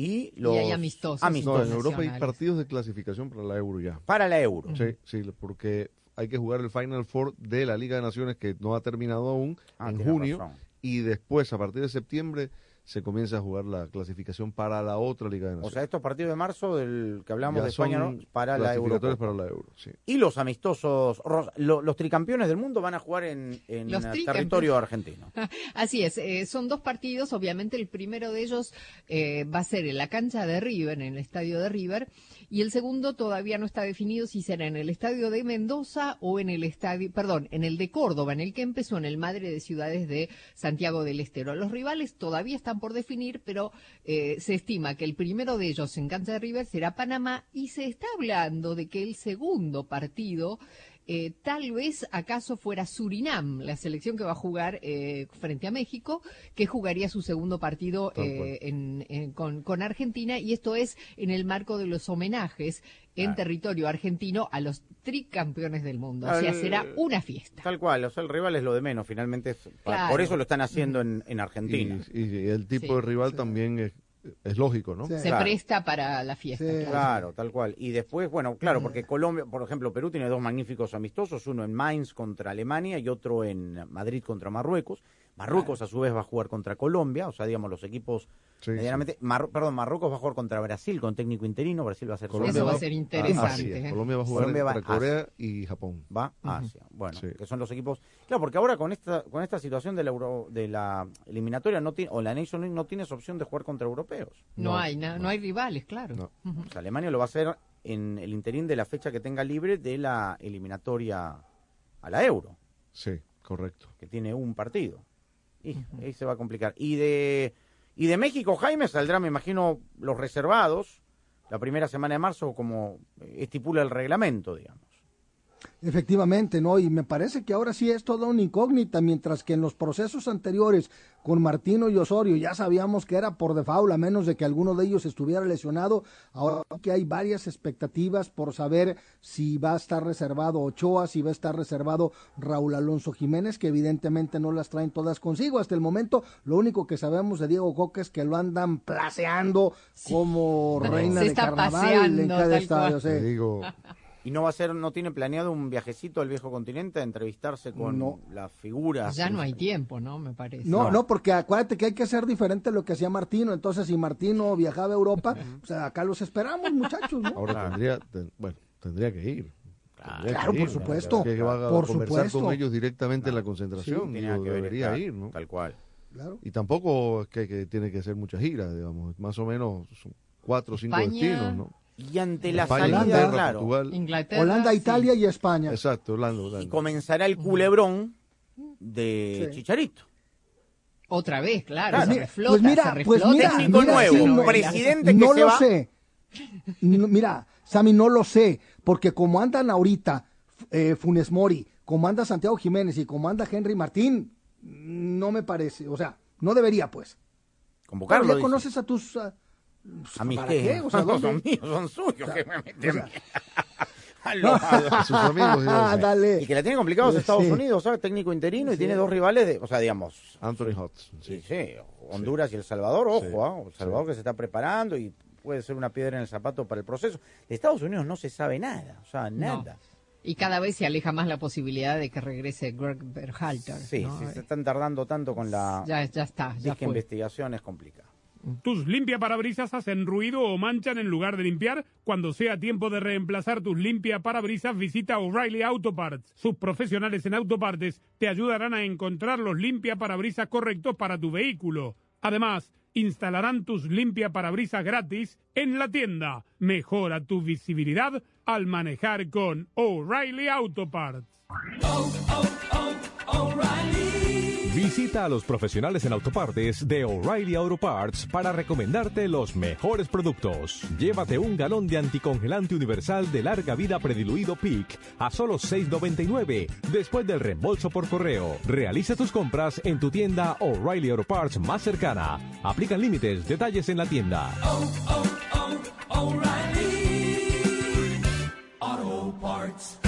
[SPEAKER 1] Y los
[SPEAKER 2] hay amistosos.
[SPEAKER 4] No, en Europa hay partidos de clasificación para la Euro ya.
[SPEAKER 1] Para la Euro.
[SPEAKER 4] Sí, sí, porque hay que jugar el Final Four de la Liga de Naciones que no ha terminado aún
[SPEAKER 1] Ah,
[SPEAKER 4] en junio
[SPEAKER 1] razón.
[SPEAKER 4] y después a partir de septiembre se comienza a jugar la clasificación para la otra Liga de
[SPEAKER 1] O
[SPEAKER 4] Naciones.
[SPEAKER 1] sea, estos partidos de marzo del que hablamos
[SPEAKER 4] Ya
[SPEAKER 1] de España, ¿no? Para la Euro.
[SPEAKER 4] clasificatorios para la Euro, sí.
[SPEAKER 1] Y los amistosos, los tricampeones del mundo van a jugar en, en territorio argentino.
[SPEAKER 2] Así es, eh, son dos partidos, obviamente el primero de ellos eh, va a ser en la cancha de River, en el estadio de River, y el segundo todavía no está definido si será en el estadio de Mendoza o en el estadio, perdón, en el de Córdoba, en el que empezó en el Madre de Ciudades de Santiago del Estero. Los rivales todavía están por definir, pero eh, se estima que el primero de ellos en cancha River será Panamá y se está hablando de que el segundo partido eh, tal vez acaso fuera Surinam, la selección que va a jugar eh, frente a México, que jugaría su segundo partido eh, en- en- con, con Argentina, y esto es en el marco de los homenajes en
[SPEAKER 1] Ah.
[SPEAKER 2] territorio argentino a los tricampeones del mundo. O sea, será una fiesta.
[SPEAKER 1] Tal cual, o sea, el rival es lo de menos, finalmente. es- pa-
[SPEAKER 2] Claro.
[SPEAKER 1] Por eso lo están haciendo en, en Argentina.
[SPEAKER 4] Y, y el tipo
[SPEAKER 2] Sí.
[SPEAKER 4] de rival también es, es lógico, ¿no?
[SPEAKER 5] Sí.
[SPEAKER 2] Se
[SPEAKER 1] Claro.
[SPEAKER 2] presta para la fiesta.
[SPEAKER 5] Sí.
[SPEAKER 2] claro.
[SPEAKER 1] Claro, tal cual. Y después, bueno, claro, porque Colombia, por ejemplo, Perú tiene dos magníficos amistosos, uno en Mainz contra Alemania y otro en Madrid contra Marruecos. Marruecos a su vez va a jugar contra Colombia, o sea, digamos, los equipos
[SPEAKER 4] Sí,
[SPEAKER 1] medianamente... Mar- perdón, Marruecos va a jugar contra Brasil con técnico interino, Brasil va a ser
[SPEAKER 4] Colombia
[SPEAKER 2] Eso va a ser
[SPEAKER 4] a
[SPEAKER 2] interesante.
[SPEAKER 4] Asia.
[SPEAKER 2] ¿eh?
[SPEAKER 4] Colombia va a jugar
[SPEAKER 1] Colombia va
[SPEAKER 4] entre
[SPEAKER 1] a
[SPEAKER 4] Corea y Japón.
[SPEAKER 1] va a Asia. Bueno,
[SPEAKER 4] Sí.
[SPEAKER 1] que son los equipos. Claro, porque ahora con esta con esta situación de la Euro- de la eliminatoria no tiene o la Nation League no tienes opción de jugar contra europeos.
[SPEAKER 2] No,
[SPEAKER 4] No,
[SPEAKER 2] hay, na- no. hay rivales, claro.
[SPEAKER 4] No.
[SPEAKER 1] Sea, Alemania lo va a hacer en el interín de la fecha que tenga libre de la eliminatoria a la Euro,
[SPEAKER 4] Sí, correcto.
[SPEAKER 1] que tiene un partido. Y ahí se va a complicar. Y de y de México, Jaime, saldrá, me imagino, los reservados la primera semana de marzo como estipula el reglamento, digamos.
[SPEAKER 5] Efectivamente, ¿no? Y me parece que ahora sí es toda una incógnita, mientras que en los procesos anteriores con Martino y Osorio ya sabíamos que era por default, a menos de que alguno de ellos estuviera lesionado. Ahora que hay varias expectativas por saber si va a estar reservado Ochoa, si va a estar reservado Raúl Alonso Jiménez, que evidentemente no las traen todas consigo. Hasta el momento, lo único que sabemos de Diego Coca es que lo andan placeando como reina
[SPEAKER 2] Se
[SPEAKER 5] de
[SPEAKER 2] está
[SPEAKER 5] carnaval
[SPEAKER 2] paseando,
[SPEAKER 5] en cada estadio.
[SPEAKER 2] cual.
[SPEAKER 5] sí.
[SPEAKER 4] Te digo,
[SPEAKER 1] ¿Y no va a ser, no tiene planeado un viajecito al viejo continente a entrevistarse con
[SPEAKER 5] No.
[SPEAKER 1] las figuras?
[SPEAKER 2] Ya no hay tiempo, ¿no? Me parece.
[SPEAKER 5] No,
[SPEAKER 1] No.
[SPEAKER 5] no, porque acuérdate que hay que hacer diferente a lo que hacía Martino. Entonces, si Martino viajaba a Europa, pues acá los esperamos, muchachos, ¿no?
[SPEAKER 4] ahora tendría, ten- bueno, tendría que ir. Tendría
[SPEAKER 5] Claro,
[SPEAKER 4] que
[SPEAKER 5] por
[SPEAKER 4] ir,
[SPEAKER 5] supuesto,
[SPEAKER 4] Que va a
[SPEAKER 5] por
[SPEAKER 4] conversar
[SPEAKER 5] supuesto.
[SPEAKER 4] con ellos directamente en la concentración.
[SPEAKER 1] Sí,
[SPEAKER 4] digo,
[SPEAKER 1] que
[SPEAKER 4] debería
[SPEAKER 1] estar,
[SPEAKER 4] ir, ¿no?
[SPEAKER 1] Tal cual.
[SPEAKER 5] Claro.
[SPEAKER 4] Y tampoco es que, que tiene que hacer muchas giras, digamos. Más o menos son cuatro o cinco
[SPEAKER 2] España,
[SPEAKER 4] destinos, ¿no?
[SPEAKER 1] Y ante la
[SPEAKER 4] España,
[SPEAKER 1] salida,
[SPEAKER 4] Inglaterra,
[SPEAKER 1] claro,
[SPEAKER 4] Portugal.
[SPEAKER 2] Inglaterra.
[SPEAKER 5] Holanda,
[SPEAKER 2] sí.
[SPEAKER 5] Italia y España.
[SPEAKER 4] Exacto, Holanda,
[SPEAKER 1] y comenzará el culebrón de
[SPEAKER 5] Sí.
[SPEAKER 1] Chicharito.
[SPEAKER 2] Otra vez, claro.
[SPEAKER 1] Claro.
[SPEAKER 2] Se reflota,
[SPEAKER 5] pues mira,
[SPEAKER 2] se
[SPEAKER 5] pues
[SPEAKER 2] reflota.
[SPEAKER 5] mira,
[SPEAKER 1] Técnico
[SPEAKER 5] mira,
[SPEAKER 1] nuevo,
[SPEAKER 5] sí, no,
[SPEAKER 1] presidente que
[SPEAKER 5] no
[SPEAKER 1] se
[SPEAKER 5] lo
[SPEAKER 1] va.
[SPEAKER 5] sé. No, mira, Sammy, no lo sé, porque como andan ahorita eh, Funes Mori, como anda Santiago Jiménez y como anda Henry Martín, no me parece, o sea, no debería, pues.
[SPEAKER 1] Convocarlo.
[SPEAKER 5] Pero ya
[SPEAKER 1] dice.
[SPEAKER 5] conoces a tus...
[SPEAKER 1] a mis
[SPEAKER 5] ¿para
[SPEAKER 1] qué?
[SPEAKER 5] qué? O sea,
[SPEAKER 1] no
[SPEAKER 5] ¿dónde?
[SPEAKER 1] son míos, son suyos. que me meten
[SPEAKER 5] o sea-
[SPEAKER 1] a
[SPEAKER 4] sus amigos,
[SPEAKER 5] Ah, dale.
[SPEAKER 1] Y que la tiene complicados Estados
[SPEAKER 5] Sí.
[SPEAKER 1] Unidos, ¿sabes? Técnico interino y tiene dos rivales, de, o sea, digamos,
[SPEAKER 4] Anthony Hudson,
[SPEAKER 1] sí,
[SPEAKER 4] sí.
[SPEAKER 1] sí, Honduras y El Salvador, ojo,
[SPEAKER 4] Sí.
[SPEAKER 1] ¿ah? El Salvador que se está preparando y puede ser una piedra en el zapato para el proceso. De Estados Unidos no se sabe nada, o sea, nada.
[SPEAKER 2] Y cada vez se aleja más la posibilidad de que regrese Greg Berhalter.
[SPEAKER 1] Sí,
[SPEAKER 2] ¿no?
[SPEAKER 1] sí, se están tardando tanto con la
[SPEAKER 2] Ya, ya está, ya fue.
[SPEAKER 1] investigación, es complicado.
[SPEAKER 14] ¿Tus limpiaparabrisas hacen ruido o manchan en lugar de limpiar? Cuando sea tiempo de reemplazar tus limpiaparabrisas, visita O'Reilly Auto Parts. Sus profesionales en autopartes te ayudarán a encontrar los limpiaparabrisas correctos para tu vehículo. Además, instalarán tus limpiaparabrisas gratis en la tienda. Mejora tu visibilidad al manejar con O'Reilly Auto Parts.
[SPEAKER 19] Oh, oh, oh.
[SPEAKER 7] Visita a los profesionales en autopartes de O'Reilly Auto Parts para recomendarte los mejores productos. Llévate un galón de anticongelante universal de larga vida prediluido Peak a solo $6.99 después del reembolso por correo. Realiza tus compras en tu tienda O'Reilly Auto Parts más cercana. Aplican límites, detalles en la tienda.
[SPEAKER 28] Oh, oh, oh, O'Reilly Auto Parts.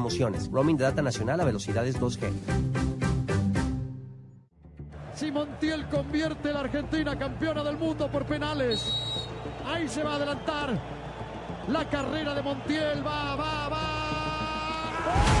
[SPEAKER 6] Roaming de data nacional a velocidades 2G.
[SPEAKER 29] Si Montiel convierte la Argentina campeona del mundo por penales. Ahí se va a adelantar. La carrera de Montiel va, va, va.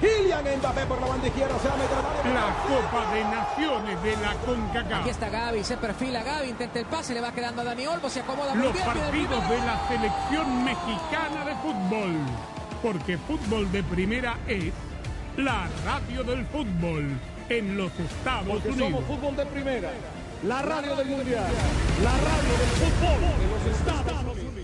[SPEAKER 10] Kylian Mbappé por la banda izquierda, se va a meter al
[SPEAKER 14] La Copa de Naciones de la CONCACAF.
[SPEAKER 18] Aquí está Gaby, se perfila Gaby, intenta el pase, le va quedando a Dani Olmo, se acomoda muy
[SPEAKER 14] Los
[SPEAKER 18] bien. viene el
[SPEAKER 14] partidos de la selección mexicana de fútbol. Porque fútbol de primera es la radio del fútbol en los Estados
[SPEAKER 10] Porque
[SPEAKER 14] Unidos.
[SPEAKER 10] somos fútbol de primera. La radio del mundial. La radio del fútbol de los Estados Unidos.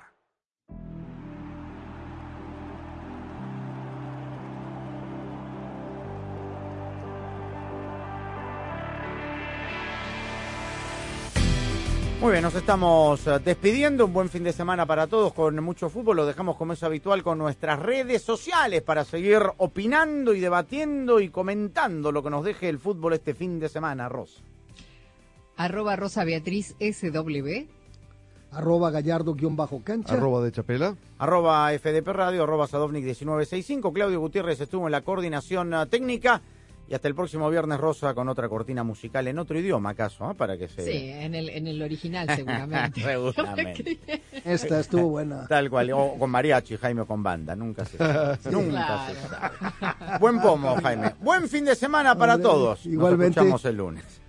[SPEAKER 1] Muy bien, nos estamos eh, despidiendo. Un buen fin de semana para todos con mucho fútbol. Lo dejamos como es habitual con nuestras redes sociales para seguir opinando y debatiendo y comentando lo que nos deje el fútbol este fin de semana, Ros.
[SPEAKER 30] Arroba Rosa Beatriz SW.
[SPEAKER 5] Arroba gallardo-cancha.
[SPEAKER 4] Arroba de Chapela.
[SPEAKER 1] Arroba FDP Radio, arroba Sadovnik 1965. Claudio Gutiérrez estuvo en la coordinación eh, técnica. Y hasta el próximo viernes, Rosa, con otra cortina musical en otro idioma, ¿acaso? eh? Para que se...
[SPEAKER 30] Sí, en el, en el original seguramente.
[SPEAKER 1] Seguramente.
[SPEAKER 5] Esta estuvo buena.
[SPEAKER 1] Tal cual, o con mariachi, Jaime, o con banda, nunca se sabe.
[SPEAKER 5] Sí.
[SPEAKER 1] nunca
[SPEAKER 5] Claro.
[SPEAKER 1] se sabe. Buen pomo, Jaime. Buen fin de semana para todos.
[SPEAKER 5] igualmente.
[SPEAKER 1] Nos escuchamos el lunes.